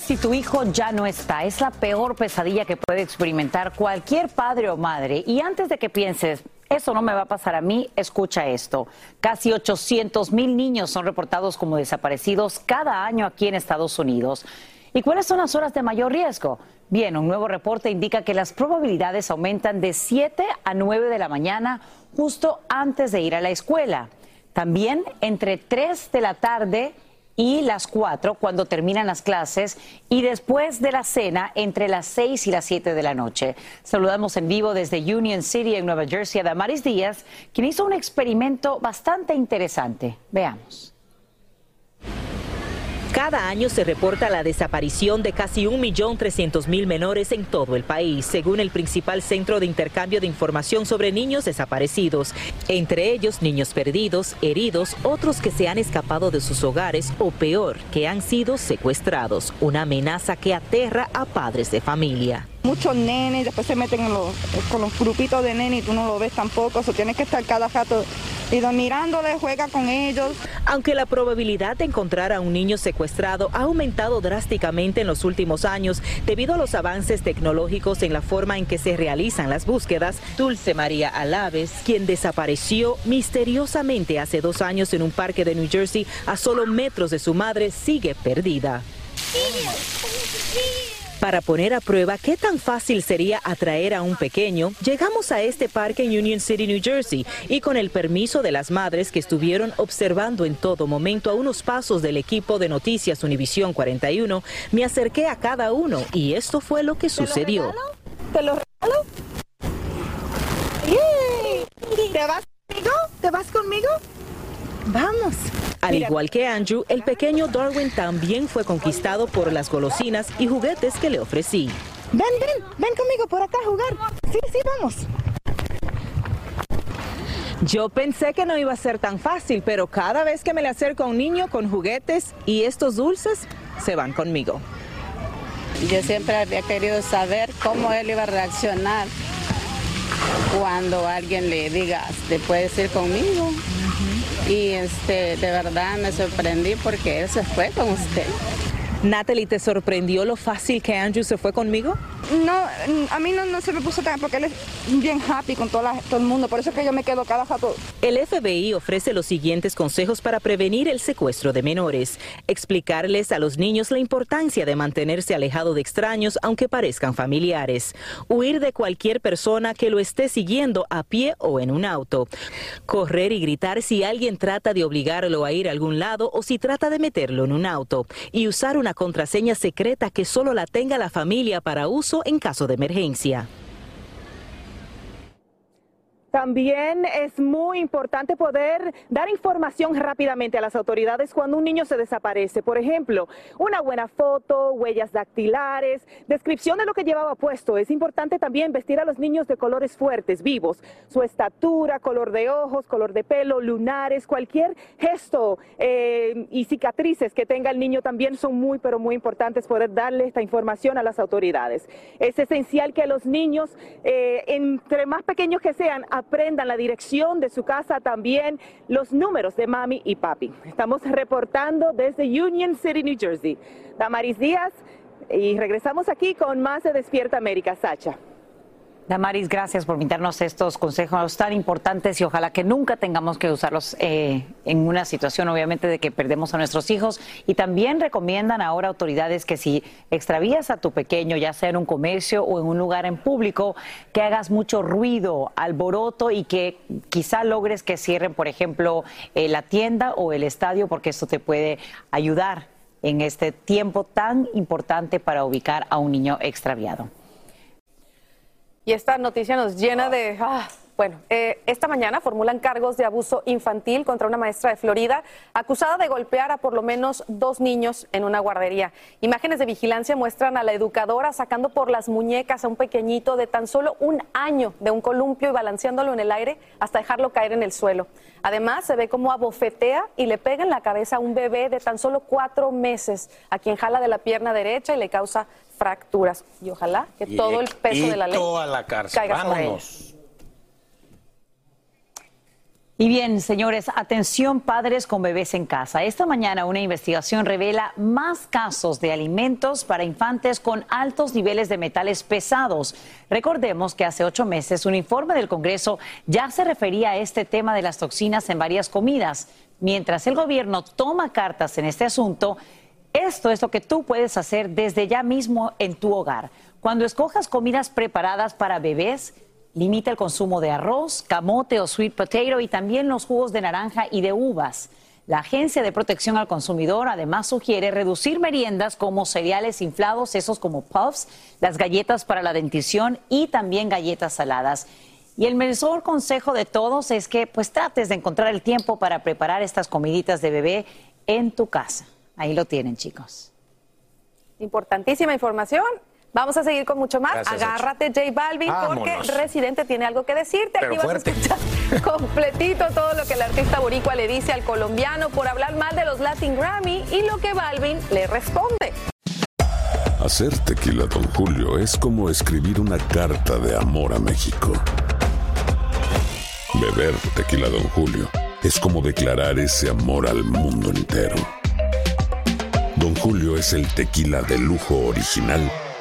Si tu hijo ya no está. Es la peor pesadilla que puede experimentar cualquier padre o madre. Y antes de que pienses, eso no me va a pasar a mí, escucha esto. Casi 800 mil niños son reportados como desaparecidos cada año aquí en Estados Unidos. ¿Y cuáles son las horas de mayor riesgo? Bien, un nuevo reporte indica que las probabilidades aumentan de 7 a 9 de la mañana justo antes de ir a la escuela. También entre 3 de la tarde y las 4 cuando terminan las clases y después de la cena entre las 6 y las 7 de la noche. Saludamos en vivo desde Union City en Nueva Jersey a Damaris Díaz, quien hizo un experimento bastante interesante. Veamos. Cada año se reporta la desaparición de casi 1.300.000 menores en todo el país, según el principal centro de intercambio de información sobre niños desaparecidos, entre ellos niños perdidos, heridos, otros que se han escapado de sus hogares o peor, que han sido secuestrados, una amenaza que aterra a padres de familia. Muchos nenes, después se meten en los, con los grupitos de nenes y tú no lo ves tampoco, o sea, tienes que estar cada rato y mirándole, juega con ellos. Aunque la probabilidad de encontrar a un niño secuestrado ha aumentado drásticamente en los últimos años debido a los avances tecnológicos en la forma en que se realizan las búsquedas, Dulce María Alaves, quien desapareció misteriosamente hace dos años en un parque de New Jersey a solo metros de su madre, sigue perdida para poner a prueba qué tan fácil sería atraer a un pequeño, llegamos a este parque en Union City, New Jersey, y con el permiso de las madres que estuvieron observando en todo momento a unos pasos del equipo de noticias Univisión 41, me acerqué a cada uno y esto fue lo que sucedió. ¿Te lo regalo? ¿Te vas conmigo? ¿Te vas conmigo? Vamos. Al igual que Andrew, el pequeño Darwin también fue conquistado por las golosinas y juguetes que le ofrecí. Ven, ven, ven conmigo por acá a jugar. Sí, sí, vamos. Yo pensé que no iba a ser tan fácil, pero cada vez que me le acerco a un niño con juguetes y estos dulces, se van conmigo. Yo siempre había querido saber cómo él iba a reaccionar cuando alguien le diga, ¿te puedes ir conmigo? Y este, de verdad me sorprendí porque él se fue con usted. Natalie, ¿te sorprendió lo fácil que Andrew se fue conmigo? No, a mí no, se me puso tan porque él es bien happy con todo el mundo, por eso es que yo me quedo cada rato. El FBI ofrece los siguientes consejos para prevenir el secuestro de menores. Explicarles a los niños la importancia de mantenerse alejado de extraños aunque parezcan familiares. Huir de cualquier persona que lo esté siguiendo a pie o en un auto. Correr y gritar si alguien trata de obligarlo a ir a algún lado o si trata de meterlo en un auto. Y usar una contraseña secreta que solo la tenga la familia para uso en caso de emergencia. También es muy importante poder dar información rápidamente a las autoridades cuando un niño se desaparece. Por ejemplo, una buena foto, huellas dactilares, descripción de lo que llevaba puesto. Es importante también vestir a los niños de colores fuertes, vivos. Su estatura, color de ojos, color de pelo, lunares, cualquier gesto eh, y cicatrices que tenga el niño también son muy, pero muy importantes poder darle esta información a las autoridades. Es esencial que los niños, eh, entre más pequeños que sean, aprendan la dirección de su casa, también los números de mami y papi. Estamos reportando desde Union City, New Jersey. Damaris Díaz, y regresamos aquí con más de Despierta América, Sacha. Damaris, gracias por invitarnos estos consejos tan importantes y ojalá que nunca tengamos que usarlos eh, en una situación, obviamente, de que perdemos a nuestros hijos. Y también recomiendan ahora autoridades que si extravías a tu pequeño, ya sea en un comercio o en un lugar en público, que hagas mucho ruido, alboroto y que quizá logres que cierren, por ejemplo, eh, la tienda o el estadio, porque esto te puede ayudar en este tiempo tan importante para ubicar a un niño extraviado. Y esta noticia nos llena de... Ah, bueno, eh, esta mañana formulan cargos de abuso infantil contra una maestra de Florida acusada de golpear a por lo menos dos niños en una guardería. Imágenes de vigilancia muestran a la educadora sacando por las muñecas a un pequeñito de tan solo un año de un columpio y balanceándolo en el aire hasta dejarlo caer en el suelo. Además, se ve cómo abofetea y le pega en la cabeza a un bebé de tan solo cuatro meses, a quien jala de la pierna derecha y le causa fracturas. Y ojalá que todo el peso de la ley a la cárcel. caiga Vámonos. Y bien, señores, atención padres con bebés en casa. Esta mañana una investigación revela más casos de alimentos para infantes con altos niveles de metales pesados. Recordemos que hace ocho meses un informe del Congreso ya se refería a este tema de las toxinas en varias comidas. Mientras el gobierno toma cartas en este asunto, esto es lo que tú puedes hacer desde ya mismo en tu hogar. Cuando escojas comidas preparadas para bebés, limita el consumo de arroz, camote o sweet potato y también los jugos de naranja y de uvas. La Agencia de Protección al Consumidor además sugiere reducir meriendas como cereales inflados, esos como puffs, las galletas para la dentición y también galletas saladas. Y el mejor consejo de todos es que pues trates de encontrar el tiempo para preparar estas comiditas de bebé en tu casa. Ahí lo tienen, chicos. Importantísima información. Vamos a seguir con mucho más. Gracias, Agárrate, J Balvin, porque. Residente tiene algo que decirte. Pero Aquí vas a escuchar completito todo lo que el artista boricua le dice al colombiano por hablar mal de los Latin Grammy y lo que Balvin le responde. Hacer tequila, Don Julio, es como escribir una carta de amor a México. Beber tequila, Don Julio, es como declarar ese amor al mundo entero. Don Julio es el tequila de lujo original,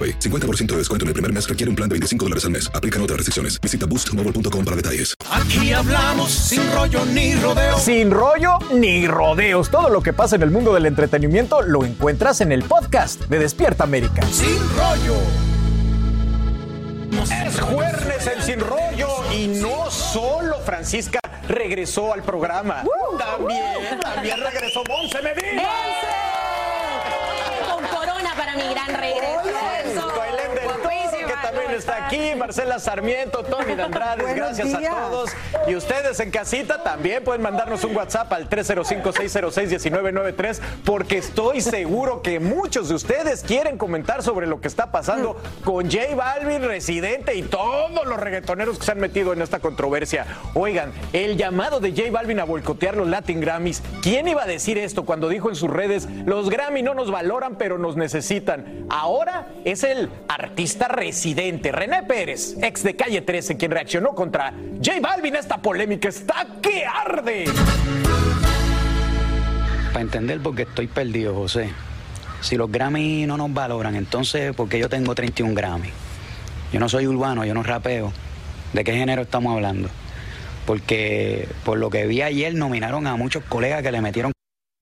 AroPay. 50% de descuento en el primer mes requiere un plan de 25 dólares al mes. Aplican otras restricciones. Visita boostmobile.com para detalles. Aquí hablamos sin rollo ni rodeo. Sin rollo ni rodeos. Todo lo que pasa en el mundo del entretenimiento lo encuentras en el podcast de Despierta América. Sin rollo. Es jueves en Sin Rollo y no solo Francisca regresó al programa. También, también regresó Monse Medina. Corona para mi gran regreso. Belén del Toro, que también está aquí, Marcela Sarmiento, Tony de Andrade, Buenos gracias días. a todos. Y ustedes en casita también pueden mandarnos un WhatsApp al 305-606-1993 porque estoy seguro que muchos de ustedes quieren comentar sobre lo que está pasando con J Balvin, Residente y todos los reggaetoneros que se han metido en esta controversia. Oigan, el llamado de J Balvin a boicotear los Latin Grammys, ¿quién iba a decir esto cuando dijo en sus redes, los Grammy no nos valoran pero nos necesitan? Ahora es el artista residente, René Pérez, ex de Calle 13, quien reaccionó contra J Balvin. Esta polémica está que arde. Para entender por qué estoy perdido, José. Si los Grammy no nos valoran, entonces, ¿por qué yo tengo 31 Grammy? Yo no soy urbano, yo no rapeo. ¿De qué género estamos hablando? Porque por lo que vi ayer nominaron a muchos colegas que le metieron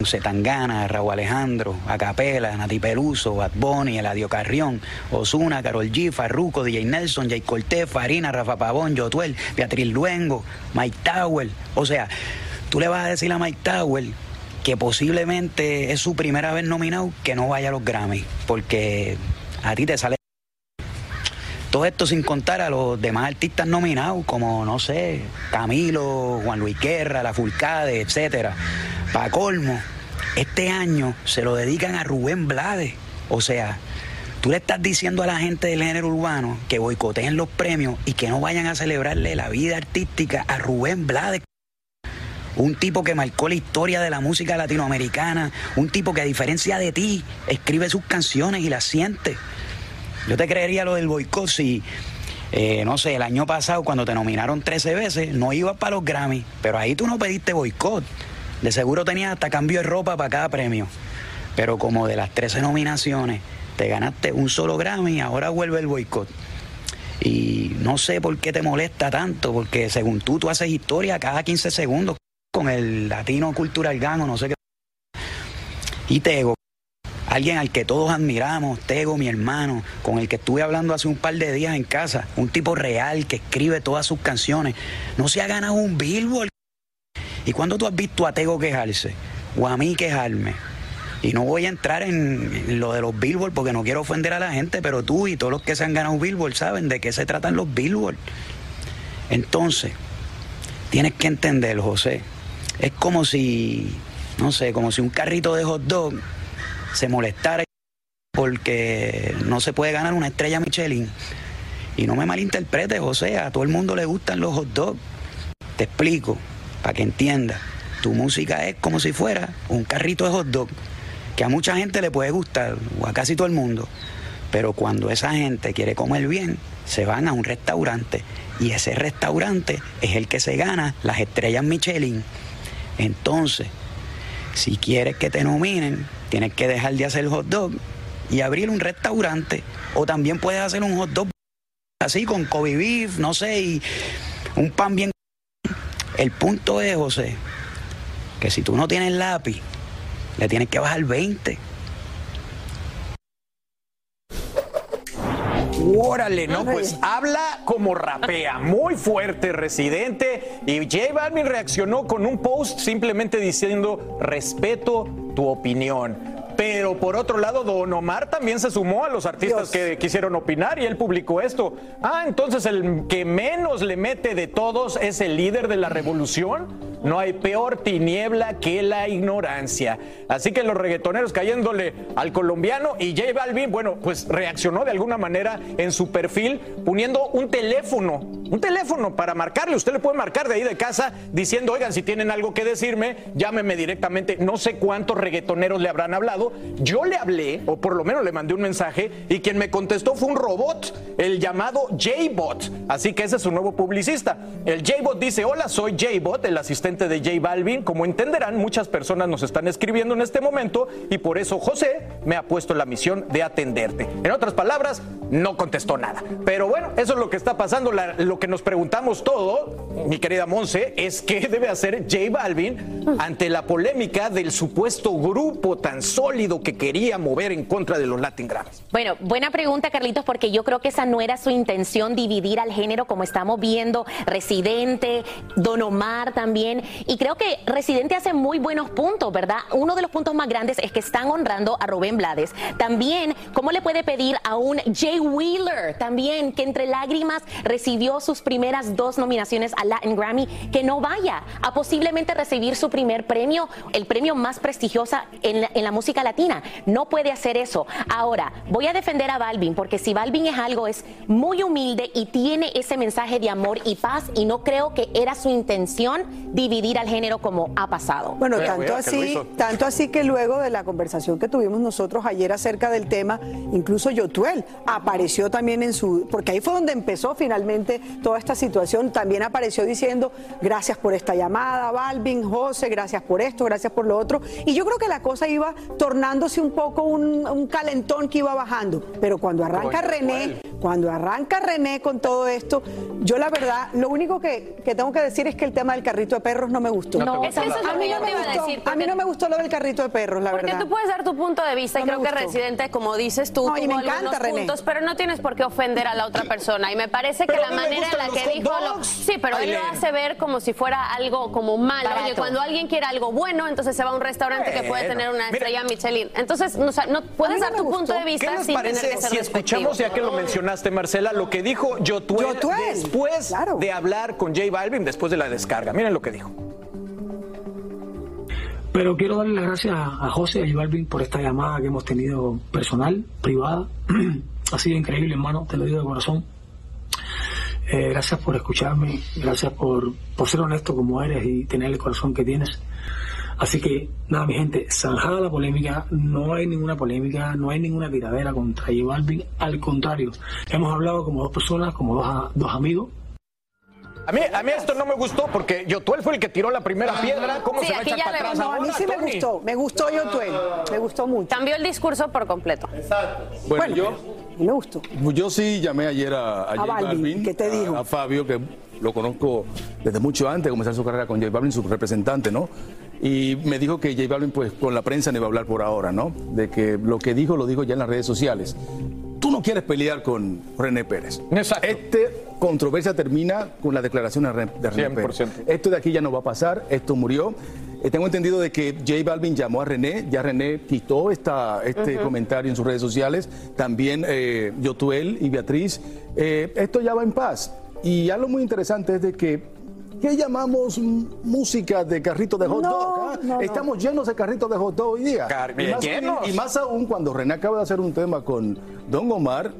Zetangana, Raúl Alejandro, Acapela, Nati Peluso, Bad Bunny, Eladio Carrión, Osuna, Carol G, Farruko, DJ Nelson, Jay Cortés, Farina, Rafa Pavón, Yotuel, Beatriz Luengo, Mike Tower. O sea, tú le vas a decir a Mike Tower que posiblemente es su primera vez nominado que no vaya a los Grammy, porque a ti te sale todo esto sin contar a los demás artistas nominados, como, no sé, Camilo, Juan Luis Guerra, La Fulcade, etcétera. Para colmo, este año se lo dedican a Rubén Blades. O sea, tú le estás diciendo a la gente del género urbano que boicoteen los premios y que no vayan a celebrarle la vida artística a Rubén Blades. Un tipo que marcó la historia de la música latinoamericana, un tipo que a diferencia de ti escribe sus canciones y las siente. Yo te creería lo del boicot si, eh, no sé, el año pasado cuando te nominaron 13 veces, no ibas para los Grammy, pero ahí tú no pediste boicot. De seguro tenías hasta cambio de ropa para cada premio. Pero como de las 13 nominaciones te ganaste un solo Grammy, ahora vuelve el boicot. Y no sé por qué te molesta tanto, porque según tú, tú haces historia cada 15 segundos con el Latino Cultural Gang o no sé qué. Y Tego, alguien al que todos admiramos, Tego, mi hermano, con el que estuve hablando hace un par de días en casa, un tipo real que escribe todas sus canciones, no se ha ganado un Billboard. ¿Y cuándo tú has visto a Tego quejarse? O a mí quejarme. Y no voy a entrar en, lo de los Billboard porque no quiero ofender a la gente, pero tú y todos los que se han ganado Billboard saben de qué se tratan los Billboard. Entonces, tienes que entender, José, es como si, no sé, como si un carrito de hot dog se molestara porque no se puede ganar una estrella Michelin. Y no me malinterpretes, José, a todo el mundo le gustan los hot dogs. Te explico, para que entiendas. Tu música es como si fuera un carrito de hot dog, que a mucha gente le puede gustar, o a casi todo el mundo. Pero cuando esa gente quiere comer bien, se van a un restaurante y ese restaurante es el que se gana las estrellas Michelin. Entonces, si quieres que te nominen, tienes que dejar de hacer hot dog y abrir un restaurante. O también puedes hacer un hot dog así con Kobe beef, no sé, y un pan bien. El punto es, José, que si tú no tienes lápiz, le tienes que bajar 20. Órale, ¿no? Pues habla como rapea, muy fuerte, residente. Y J Balvin reaccionó con un post simplemente diciendo, respeto tu opinión. Pero por otro lado, Don Omar también se sumó a los artistas que quisieron opinar y él publicó esto. Ah, entonces el que menos le mete de todos es el líder de la revolución. No hay peor tiniebla que la ignorancia. Así que los reggaetoneros cayéndole al colombiano y J Balvin, bueno, pues reaccionó de alguna manera en su perfil poniendo un teléfono, un teléfono para marcarle. Usted le puede marcar de ahí de casa diciendo, oigan, si tienen algo que decirme, llámeme directamente. No sé cuántos reggaetoneros le habrán hablado. Yo le hablé, o por lo menos le mandé un mensaje, y quien me contestó fue un robot, el llamado J-Bot. Así que ese es su nuevo publicista. El J-Bot dice, hola, soy J-Bot, el asistente de J Balvin. Como entenderán, muchas personas nos están escribiendo en este momento y por eso José me ha puesto la misión de atenderte. En otras palabras, no contestó nada. Pero bueno, eso es lo que está pasando. Lo que nos preguntamos todo, mi querida Monse, es qué debe hacer J Balvin ante la polémica del supuesto grupo tan sólido que quería mover en contra de los Latin Grammys. Bueno, buena pregunta, Carlitos, porque yo creo que esa no era su intención, dividir al género como estamos viendo, Residente, Don Omar también. Y creo que Residente hace muy buenos puntos, ¿verdad? Uno de los puntos más grandes es que están honrando a Rubén Blades. También, ¿cómo le puede pedir a un Jay Wheeler, también, que entre lágrimas recibió sus primeras dos nominaciones al Latin Grammy, que no vaya a posiblemente recibir su primer premio, el premio más prestigiosa en la, música latina? No puede hacer eso. Ahora, voy a defender a Balvin, porque si Balvin es algo, es muy humilde y tiene ese mensaje de amor y paz, y no creo que era su intención dividir al género como ha pasado. Bueno, tanto así, tanto así que luego de la conversación que tuvimos nosotros ayer acerca del tema, incluso Yotuel apareció también en su, porque ahí fue donde empezó finalmente toda esta situación, también apareció diciendo gracias por esta llamada, Balvin, José, gracias por esto, gracias por lo otro, y yo creo que la cosa iba tornándose un poco un, un calentón que iba bajando, pero cuando arranca Oye, René, cuando arranca René con todo esto, yo la verdad, lo único que, que tengo que decir es que el tema del carrito de perros no me gustó. No es que eso es lo a mí que yo no me te iba a gustó. decir, A mí no me gustó lo del carrito de perros, la Porque verdad. tú puedes dar tu punto de vista y No creo que. Residente, como dices tú, No, y tuvo me encanta, algunos René. puntos, pero no tienes por qué ofender a la otra persona. Y me parece que la manera en la que dijo lo... Sí, pero él lo hace ver como si fuera algo como malo. Barato. Oye, cuando alguien quiere algo bueno, entonces se va a un restaurante que puede tener una mira. estrella Michelin. Entonces, no, o sea, no puedes dar tu punto de ¿Qué vista les sin tener que ser si escuchamos, ya que lo mencionaste, Marcela, lo que dijo Yotuel, después de hablar con J Balvin, después de la descarga? Miren lo que dijo. Pero quiero darle las gracias a José y a Balvin por esta llamada que hemos tenido personal, privada. ha sido increíble, hermano, te lo digo de corazón. Eh, gracias por escucharme, gracias por, por ser honesto como eres y tener el corazón que tienes. Así que, nada, mi gente, zanjada la polémica, no hay ninguna polémica, no hay ninguna tiradera contra J al contrario, hemos hablado como dos personas, como dos, dos amigos, A mí, a mí esto no me gustó porque Yotuel fue el que tiró la primera piedra. ¿Cómo se va a echar para atrás No, a mí ahora, sí me Tony? gustó, me gustó Yotuel, me gustó mucho. Cambió el discurso por completo. Bueno, yo, me gustó. Yo sí llamé ayer a, a, A J Balvin, ¿qué te a- dijo? A, Fabio, que lo conozco desde mucho antes de comenzar su carrera con J Balvin, su representante, ¿no? Y me dijo que J Balvin, pues con la prensa no iba a hablar por ahora, ¿no? De que lo que dijo, lo dijo ya en las redes sociales. Tú no quieres pelear con René Pérez. Exacto. Este controversia termina con la declaración de René de René Pérez. 100%. Esto de aquí ya no va a pasar, esto murió. Eh, tengo entendido de que J Balvin llamó a René, ya René quitó esta, este comentario en sus redes sociales, también eh, Yotuel y Beatriz. Eh, esto ya va en paz. Y algo muy interesante es de que, ¿qué llamamos música de carrito de hot dog? ah? no, no. Estamos llenos de carritos de hot dog hoy día. Car- y, más, llenos. y más aún cuando René acaba de hacer un tema con Don Omar,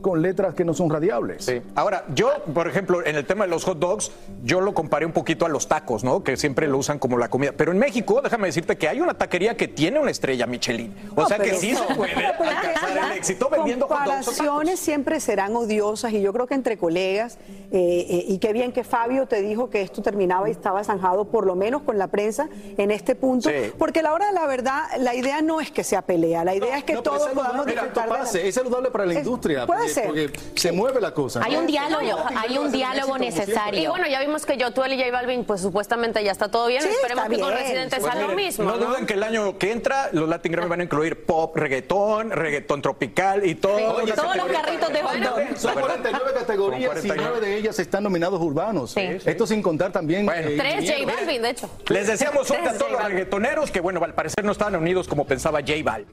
con letras que no son radiables. Sí. Ahora, yo, por ejemplo, en el tema de los hot dogs, yo lo comparé un poquito a los tacos, ¿no? Que siempre lo usan como la comida. Pero en México, déjame decirte que hay una taquería que tiene una estrella Michelin. O No, sea que sí se puede alcanzar el éxito vendiendo hot dogs. tacos. Comparaciones siempre serán odiosas y yo creo que entre colegas, eh, eh, y qué bien que Fabio te dijo que esto terminaba y estaba zanjado por lo menos con la prensa en este punto, Sí. porque a la hora de la verdad, la idea no es que sea pelea, la idea es que No, todos es podamos de la- pase, Es saludable para la Es- industria. Puede porque, ser. porque se mueve la cosa. Hay ¿no? un diálogo, No, hay un diálogo necesario. Y bueno, ya vimos que Yotuel y J Balvin, pues supuestamente ya está todo bien. Sí, Esperemos está que con. Residente Pues sea lo mismo. No ¿no? duden que el año que entra los Latin Grammy van a incluir pop, reggaetón, reggaetón tropical y todo. Oye, todos los carritos de hot dog. Son 49 categorías y 49. nueve de ellas están nominados urbanos. Sí. Esto sin contar también. eh, Tres J. Balvin, de hecho. Les deseamos suerte a todos los reggaetoneros que, bueno, al parecer no estaban unidos como pensaba J Balvin.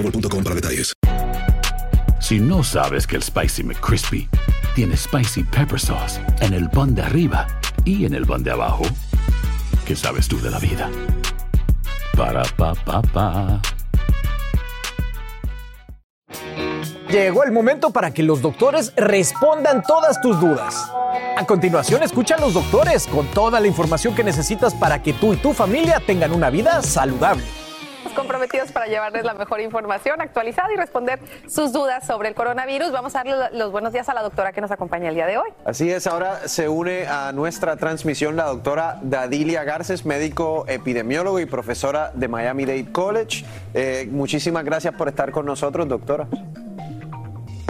para detalles. Si no sabes que el Spicy McCrispy tiene Spicy Pepper Sauce en el pan de arriba y en el pan de abajo, ¿qué sabes tú de la vida? Para, pa, pa, pa. Llegó el momento para que los doctores respondan todas tus dudas. A continuación, escucha a los doctores con toda la información que necesitas para que tú y tu familia tengan una vida saludable. Comprometidos para llevarles la mejor información actualizada y responder sus dudas sobre el coronavirus. Vamos a darle los buenos días a la doctora que nos acompaña el día de hoy. Así es, ahora se une a nuestra transmisión la doctora Dadilia Garces, médico epidemiólogo y profesora de Miami Dade College. Eh, muchísimas gracias por estar con nosotros, doctora.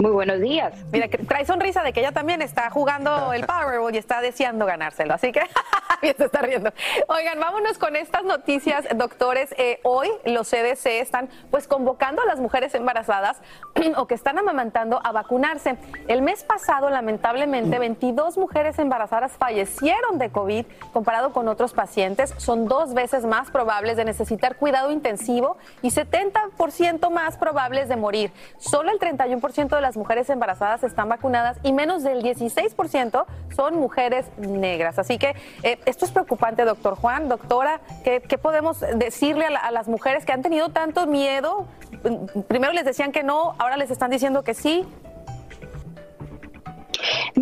Muy buenos días. Mira, que trae sonrisa de que ella también está jugando el Powerball y está deseando ganárselo. Así que bien se está riendo. Oigan, vámonos con estas noticias, doctores. Eh, hoy los CDC están pues convocando a las mujeres embarazadas o que están amamantando a vacunarse. El mes pasado, lamentablemente, 22 mujeres embarazadas fallecieron de COVID comparado con otros pacientes. Son dos veces más probables de necesitar cuidado intensivo y 70% más probables de morir. Solo el 31% de las mujeres embarazadas están vacunadas y menos del 16% son mujeres negras. Así que eh, esto es preocupante, doctor Juan. Doctora, ¿qué, qué podemos decirle a, la- a las mujeres que han tenido tanto miedo? Primero les decían que no, ahora les están diciendo que sí.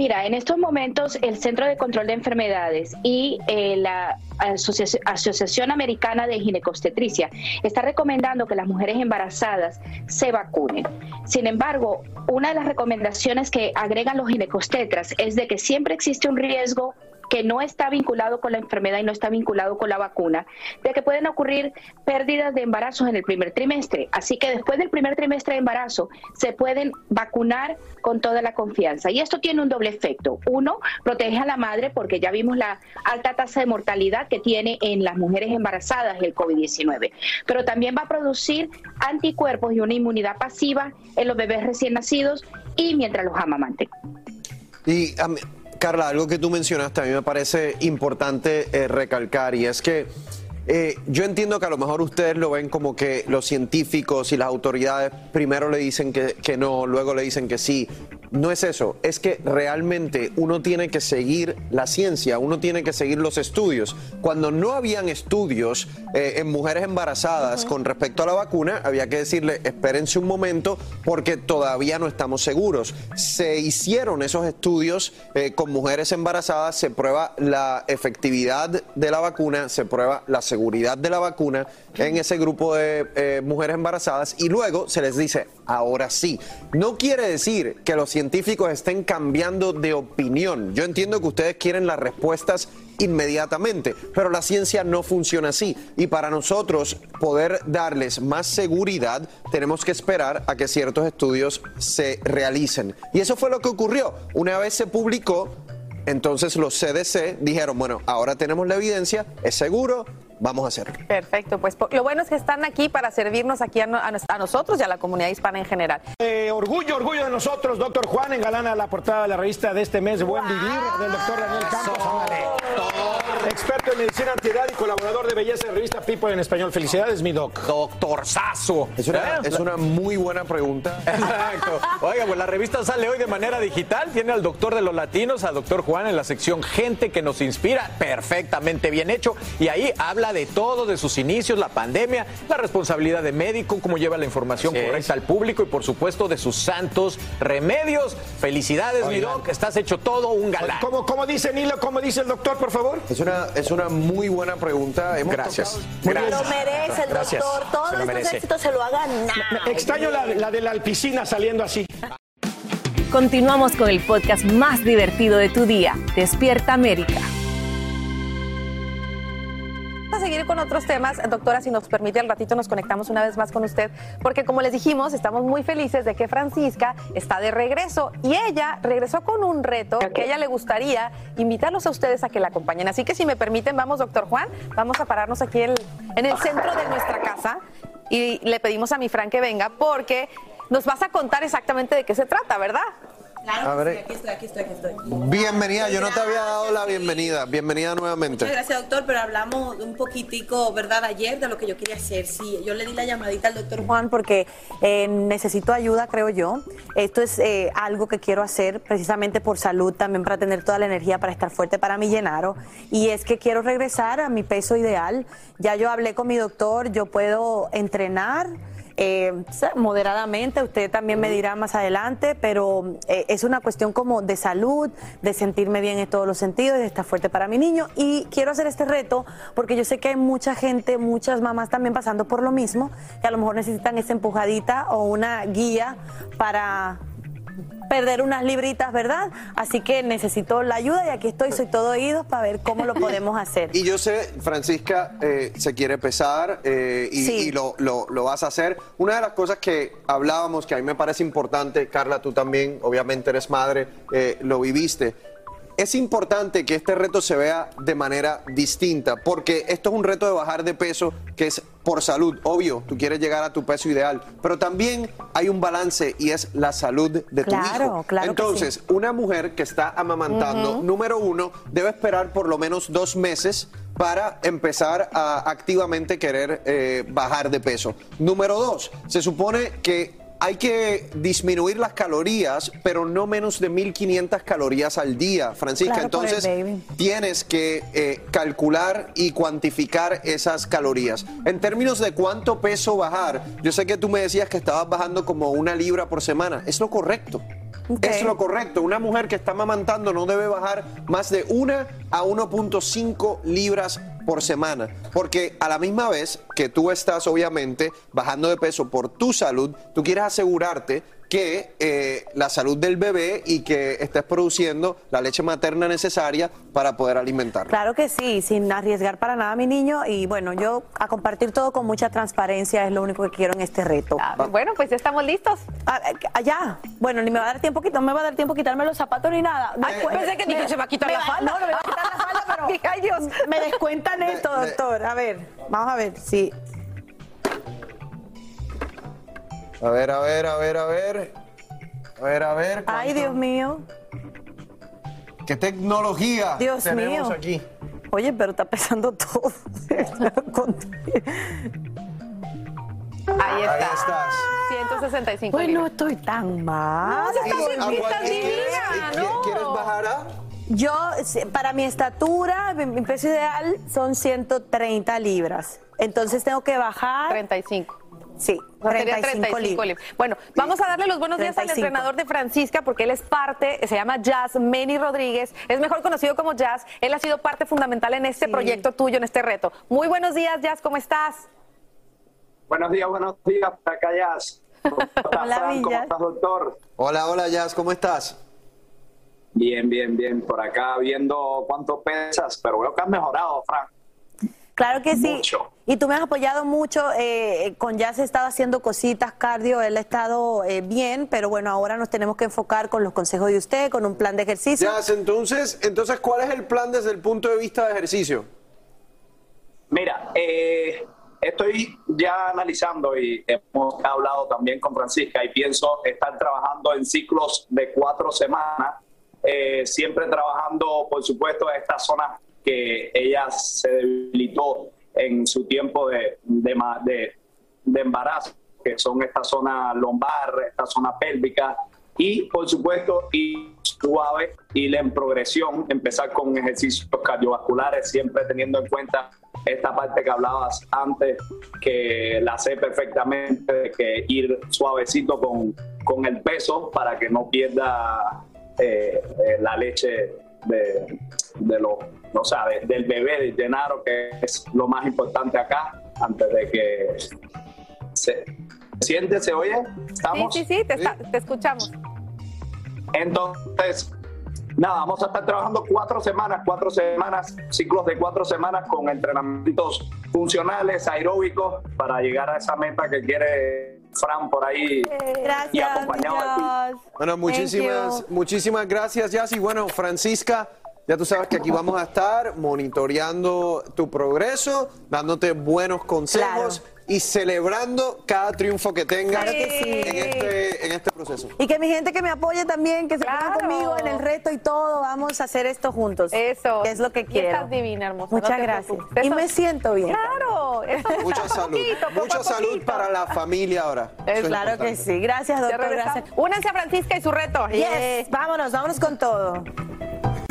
Mira, en estos momentos el Centro de Control de Enfermedades y eh, la Asocia- Asociación Americana de Ginecobstetricia está recomendando que las mujeres embarazadas se vacunen. Sin embargo, una de las recomendaciones que agregan los ginecostetras es de que siempre existe un riesgo que no está vinculado con la enfermedad y no está vinculado con la vacuna, de que pueden ocurrir pérdidas de embarazos en el primer trimestre. Así que después del primer trimestre de embarazo se pueden vacunar con toda la confianza. Y esto tiene un doble efecto. Uno, protege a la madre porque ya vimos la alta tasa de mortalidad que tiene en las mujeres embarazadas el COVID-19. Pero también va a producir anticuerpos y una inmunidad pasiva en los bebés recién nacidos y mientras los amamanten. Carla, algo que tú mencionaste a mí me parece importante eh, recalcar y es que eh, yo entiendo que a lo mejor ustedes lo ven como que los científicos y las autoridades primero le dicen que, que no, luego le dicen que sí, no es eso, es que realmente uno tiene que seguir la ciencia, uno tiene que seguir los estudios. Cuando no habían estudios eh, en mujeres embarazadas con respecto a la vacuna, había que decirle, espérense un momento porque todavía no estamos seguros. Se hicieron esos estudios eh, con mujeres embarazadas, se prueba la efectividad de la vacuna, se prueba la seguridad de la vacuna en ese grupo de eh, mujeres embarazadas y luego se les dice, ahora sí. No quiere decir que los científicos estén cambiando de opinión. Yo entiendo que ustedes quieren las respuestas inmediatamente, pero la ciencia no funciona así. Y para nosotros poder darles más seguridad, tenemos que esperar a que ciertos estudios se realicen. Y eso fue lo que ocurrió. Una vez se publicó, entonces los CDC dijeron, bueno, ahora tenemos la evidencia, es seguro, vamos a hacerlo. Perfecto, pues lo bueno es que están aquí para servirnos aquí a, no- a nos- a nosotros y a la comunidad hispana en general. Eh, orgullo, orgullo de nosotros, doctor Juan, engalana la portada de la revista de este mes, Buen Vivir, del doctor Daniel Campos. Experto en medicina antiedad y colaborador de belleza de revista People en español. Felicidades, mi doc. Doctorzazo. Es una, es una muy buena pregunta. Exacto. Oiga, pues la revista sale hoy de manera digital. Tiene al doctor de los latinos, al doctor Juan, en la sección Gente que nos inspira. Perfectamente bien hecho. Y ahí habla de todo, de sus inicios, la pandemia, la responsabilidad de médico, cómo lleva la información Así es. correcta al público y, por supuesto, de sus santos remedios. Felicidades, mi doc. Estás hecho todo un galán. ¿Cómo, cómo dice Nilo? ¿Cómo dice el doctor, por favor? Es una, es una muy buena pregunta. Hemos Gracias. tocado- Se lo merece el Gracias. doctor. Todos estos merece. éxitos se lo ha ganado. Extraño la, la de la piscina saliendo así. Continuamos con el podcast más divertido de tu día, Despierta América. A seguir con otros temas. Doctora, si nos permite, al ratito nos conectamos una vez más con usted, porque como les dijimos, estamos muy felices de que Francisca está de regreso y ella regresó con un reto que a ella le gustaría invitarlos a ustedes a que la acompañen. Así que si me permiten, vamos, doctor Juan, vamos a pararnos aquí en, en el centro de nuestra casa y le pedimos a mi Fran que venga porque nos vas a contar exactamente de qué se trata, ¿verdad? A ver, Aquí estoy, aquí estoy, aquí estoy. bienvenida, yo no te había dado la bienvenida. Bienvenida nuevamente. Muchas gracias, doctor, pero hablamos un poquitico, ¿verdad?, ayer de lo que yo quería hacer. Sí, yo le di la llamadita al doctor Juan porque eh, necesito ayuda, creo yo. Esto es eh, algo que quiero hacer precisamente por salud, también para tener toda la energía para estar fuerte para mi llenaro. Y es que quiero regresar a mi peso ideal. Ya yo hablé con mi doctor, yo puedo entrenar. Eh, moderadamente, usted también me dirá más adelante, pero eh, es una cuestión como de salud, de sentirme bien en todos los sentidos, de estar fuerte para mi niño. Y quiero hacer este reto porque yo sé que hay mucha gente, muchas mamás también pasando por lo mismo, que a lo mejor necesitan esa empujadita o una guía para perder unas libritas, ¿verdad? Así que necesito la ayuda y aquí estoy, soy todo oídos para ver cómo lo podemos hacer. Y yo sé, Francisca eh, se quiere pesar eh, y, Sí. y lo, lo- lo vas a hacer. Una de las cosas que hablábamos, que a mí me parece importante, Carla, tú también, obviamente eres madre, eh, lo viviste. Es importante que este reto se vea de manera distinta, porque esto es un reto de bajar de peso que es por salud, obvio, tú quieres llegar a tu peso ideal, pero también hay un balance y es la salud de tu Claro, hijo. claro que Entonces, una mujer que está amamantando, número uno, debe esperar por lo menos dos meses para empezar a activamente querer eh, bajar de peso. Número dos, se supone que hay que disminuir las calorías, pero no menos de 1500 calorías al día, Francisca. Claro, Entonces, tienes que eh, calcular y cuantificar esas calorías. En términos de cuánto peso bajar, yo sé que tú me decías que estabas bajando como una libra por semana. Es lo correcto. Es lo correcto. Una mujer que está amamantando no debe bajar más de 1 a 1.5 libras por semana. Porque a la misma vez que tú estás obviamente bajando de peso por tu salud, tú quieres asegurarte que eh, la salud del bebé y que estés produciendo la leche materna necesaria para poder alimentarlo. Claro que sí, sin arriesgar para nada a mi niño y bueno, yo a compartir todo con mucha transparencia es lo único que quiero en este reto. Bueno, pues ya estamos listos. Allá. Bueno, ni me va a dar tiempo, no me va a dar tiempo quitarme los zapatos ni nada. Ay, Después- pensé que ni que se va a quitar me la falda. No, no me va a quitar la falda, pero Ay, Dios. me descuentan esto, doctor. A ver, vamos a ver si A ver, a ver, a ver, a ver. A ver, a ver. Ay, Dios mío. ¿Qué tecnología Dios tenemos mío. aquí? Oye, pero está pesando todo. Ahí Ahí está. estás. 165 Pues no estoy tan mal. No, estás bien, ¿A estás cuánto divina, quieres- ¿no? ¿Quieres bajar a? Yo, para mi estatura, mi, mi peso ideal son 130 libras. Entonces tengo que bajar. 35. Sí, O sea, sería 35, 35 libras. libras. Bueno, vamos a darle los buenos días al 35. entrenador de Francisca porque él es parte, se llama Jazz Manny Rodríguez, es mejor conocido como Jazz. Él ha sido parte fundamental en este proyecto tuyo, en este reto. Muy buenos días, Jazz, ¿cómo estás? Buenos días, buenos días, por acá Jazz. ¿Cómo estás, Hola, Fran? ¿Cómo estás, doctor? Hola, hola, Jazz, ¿cómo estás? Bien, bien, bien. Por acá viendo cuánto pesas, pero veo que has mejorado, Fran. Claro que sí. Mucho. Y tú me has apoyado mucho. eh, con Jazz he estado haciendo cositas, cardio, él ha estado eh, bien, pero bueno, ahora nos tenemos que enfocar con los consejos de usted, con un plan de ejercicio. Jazz, entonces, entonces, ¿cuál es el plan desde el punto de vista de ejercicio? Mira, eh, estoy ya analizando y hemos hablado también con Francisca y pienso estar trabajando en ciclos de cuatro semanas, eh, siempre trabajando, por supuesto, en esta zona que ella se debilitó en su tiempo de, de, de- embarazo, que son esta zona lombar, esta zona pélvica, y por supuesto, y suave y en progresión, empezar con ejercicios cardiovasculares, siempre teniendo en cuenta esta parte que hablabas antes, que la sé perfectamente, que ir suavecito con, con el peso para que no pierda eh, eh, la leche de, de los, o sea, de- del bebé, de Genaro, que es lo más importante acá, antes de que se siente, se oye, estamos. Sí, sí, sí, te, está- te escuchamos. Entonces, nada, vamos a estar trabajando cuatro semanas, cuatro semanas, ciclos de cuatro semanas con entrenamientos funcionales, aeróbicos, para llegar a esa meta que quiere Fran por ahí. y acompañado. Bueno, muchísimas, muchísimas gracias, Jazz. Y bueno, Francisca, ya tú sabes que aquí vamos a estar monitoreando tu progreso, dándote buenos consejos y celebrando cada triunfo que tengas Claro que sí. en, este, en este proceso. Y que mi gente que me apoye también, que se ponga conmigo en el reto y todo, vamos a hacer esto juntos. Eso. Que es lo que Y quiero. estás divina, hermosa. Muchas no gracias. Y me siento bien. Claro, eso Mucha salud. poquito, poco Mucha salud poquito. para la familia ahora. Es claro que sí. Gracias, doctor. Gracias. Únanse a Francisca y su reto. Yes. Vámonos, vámonos con todo.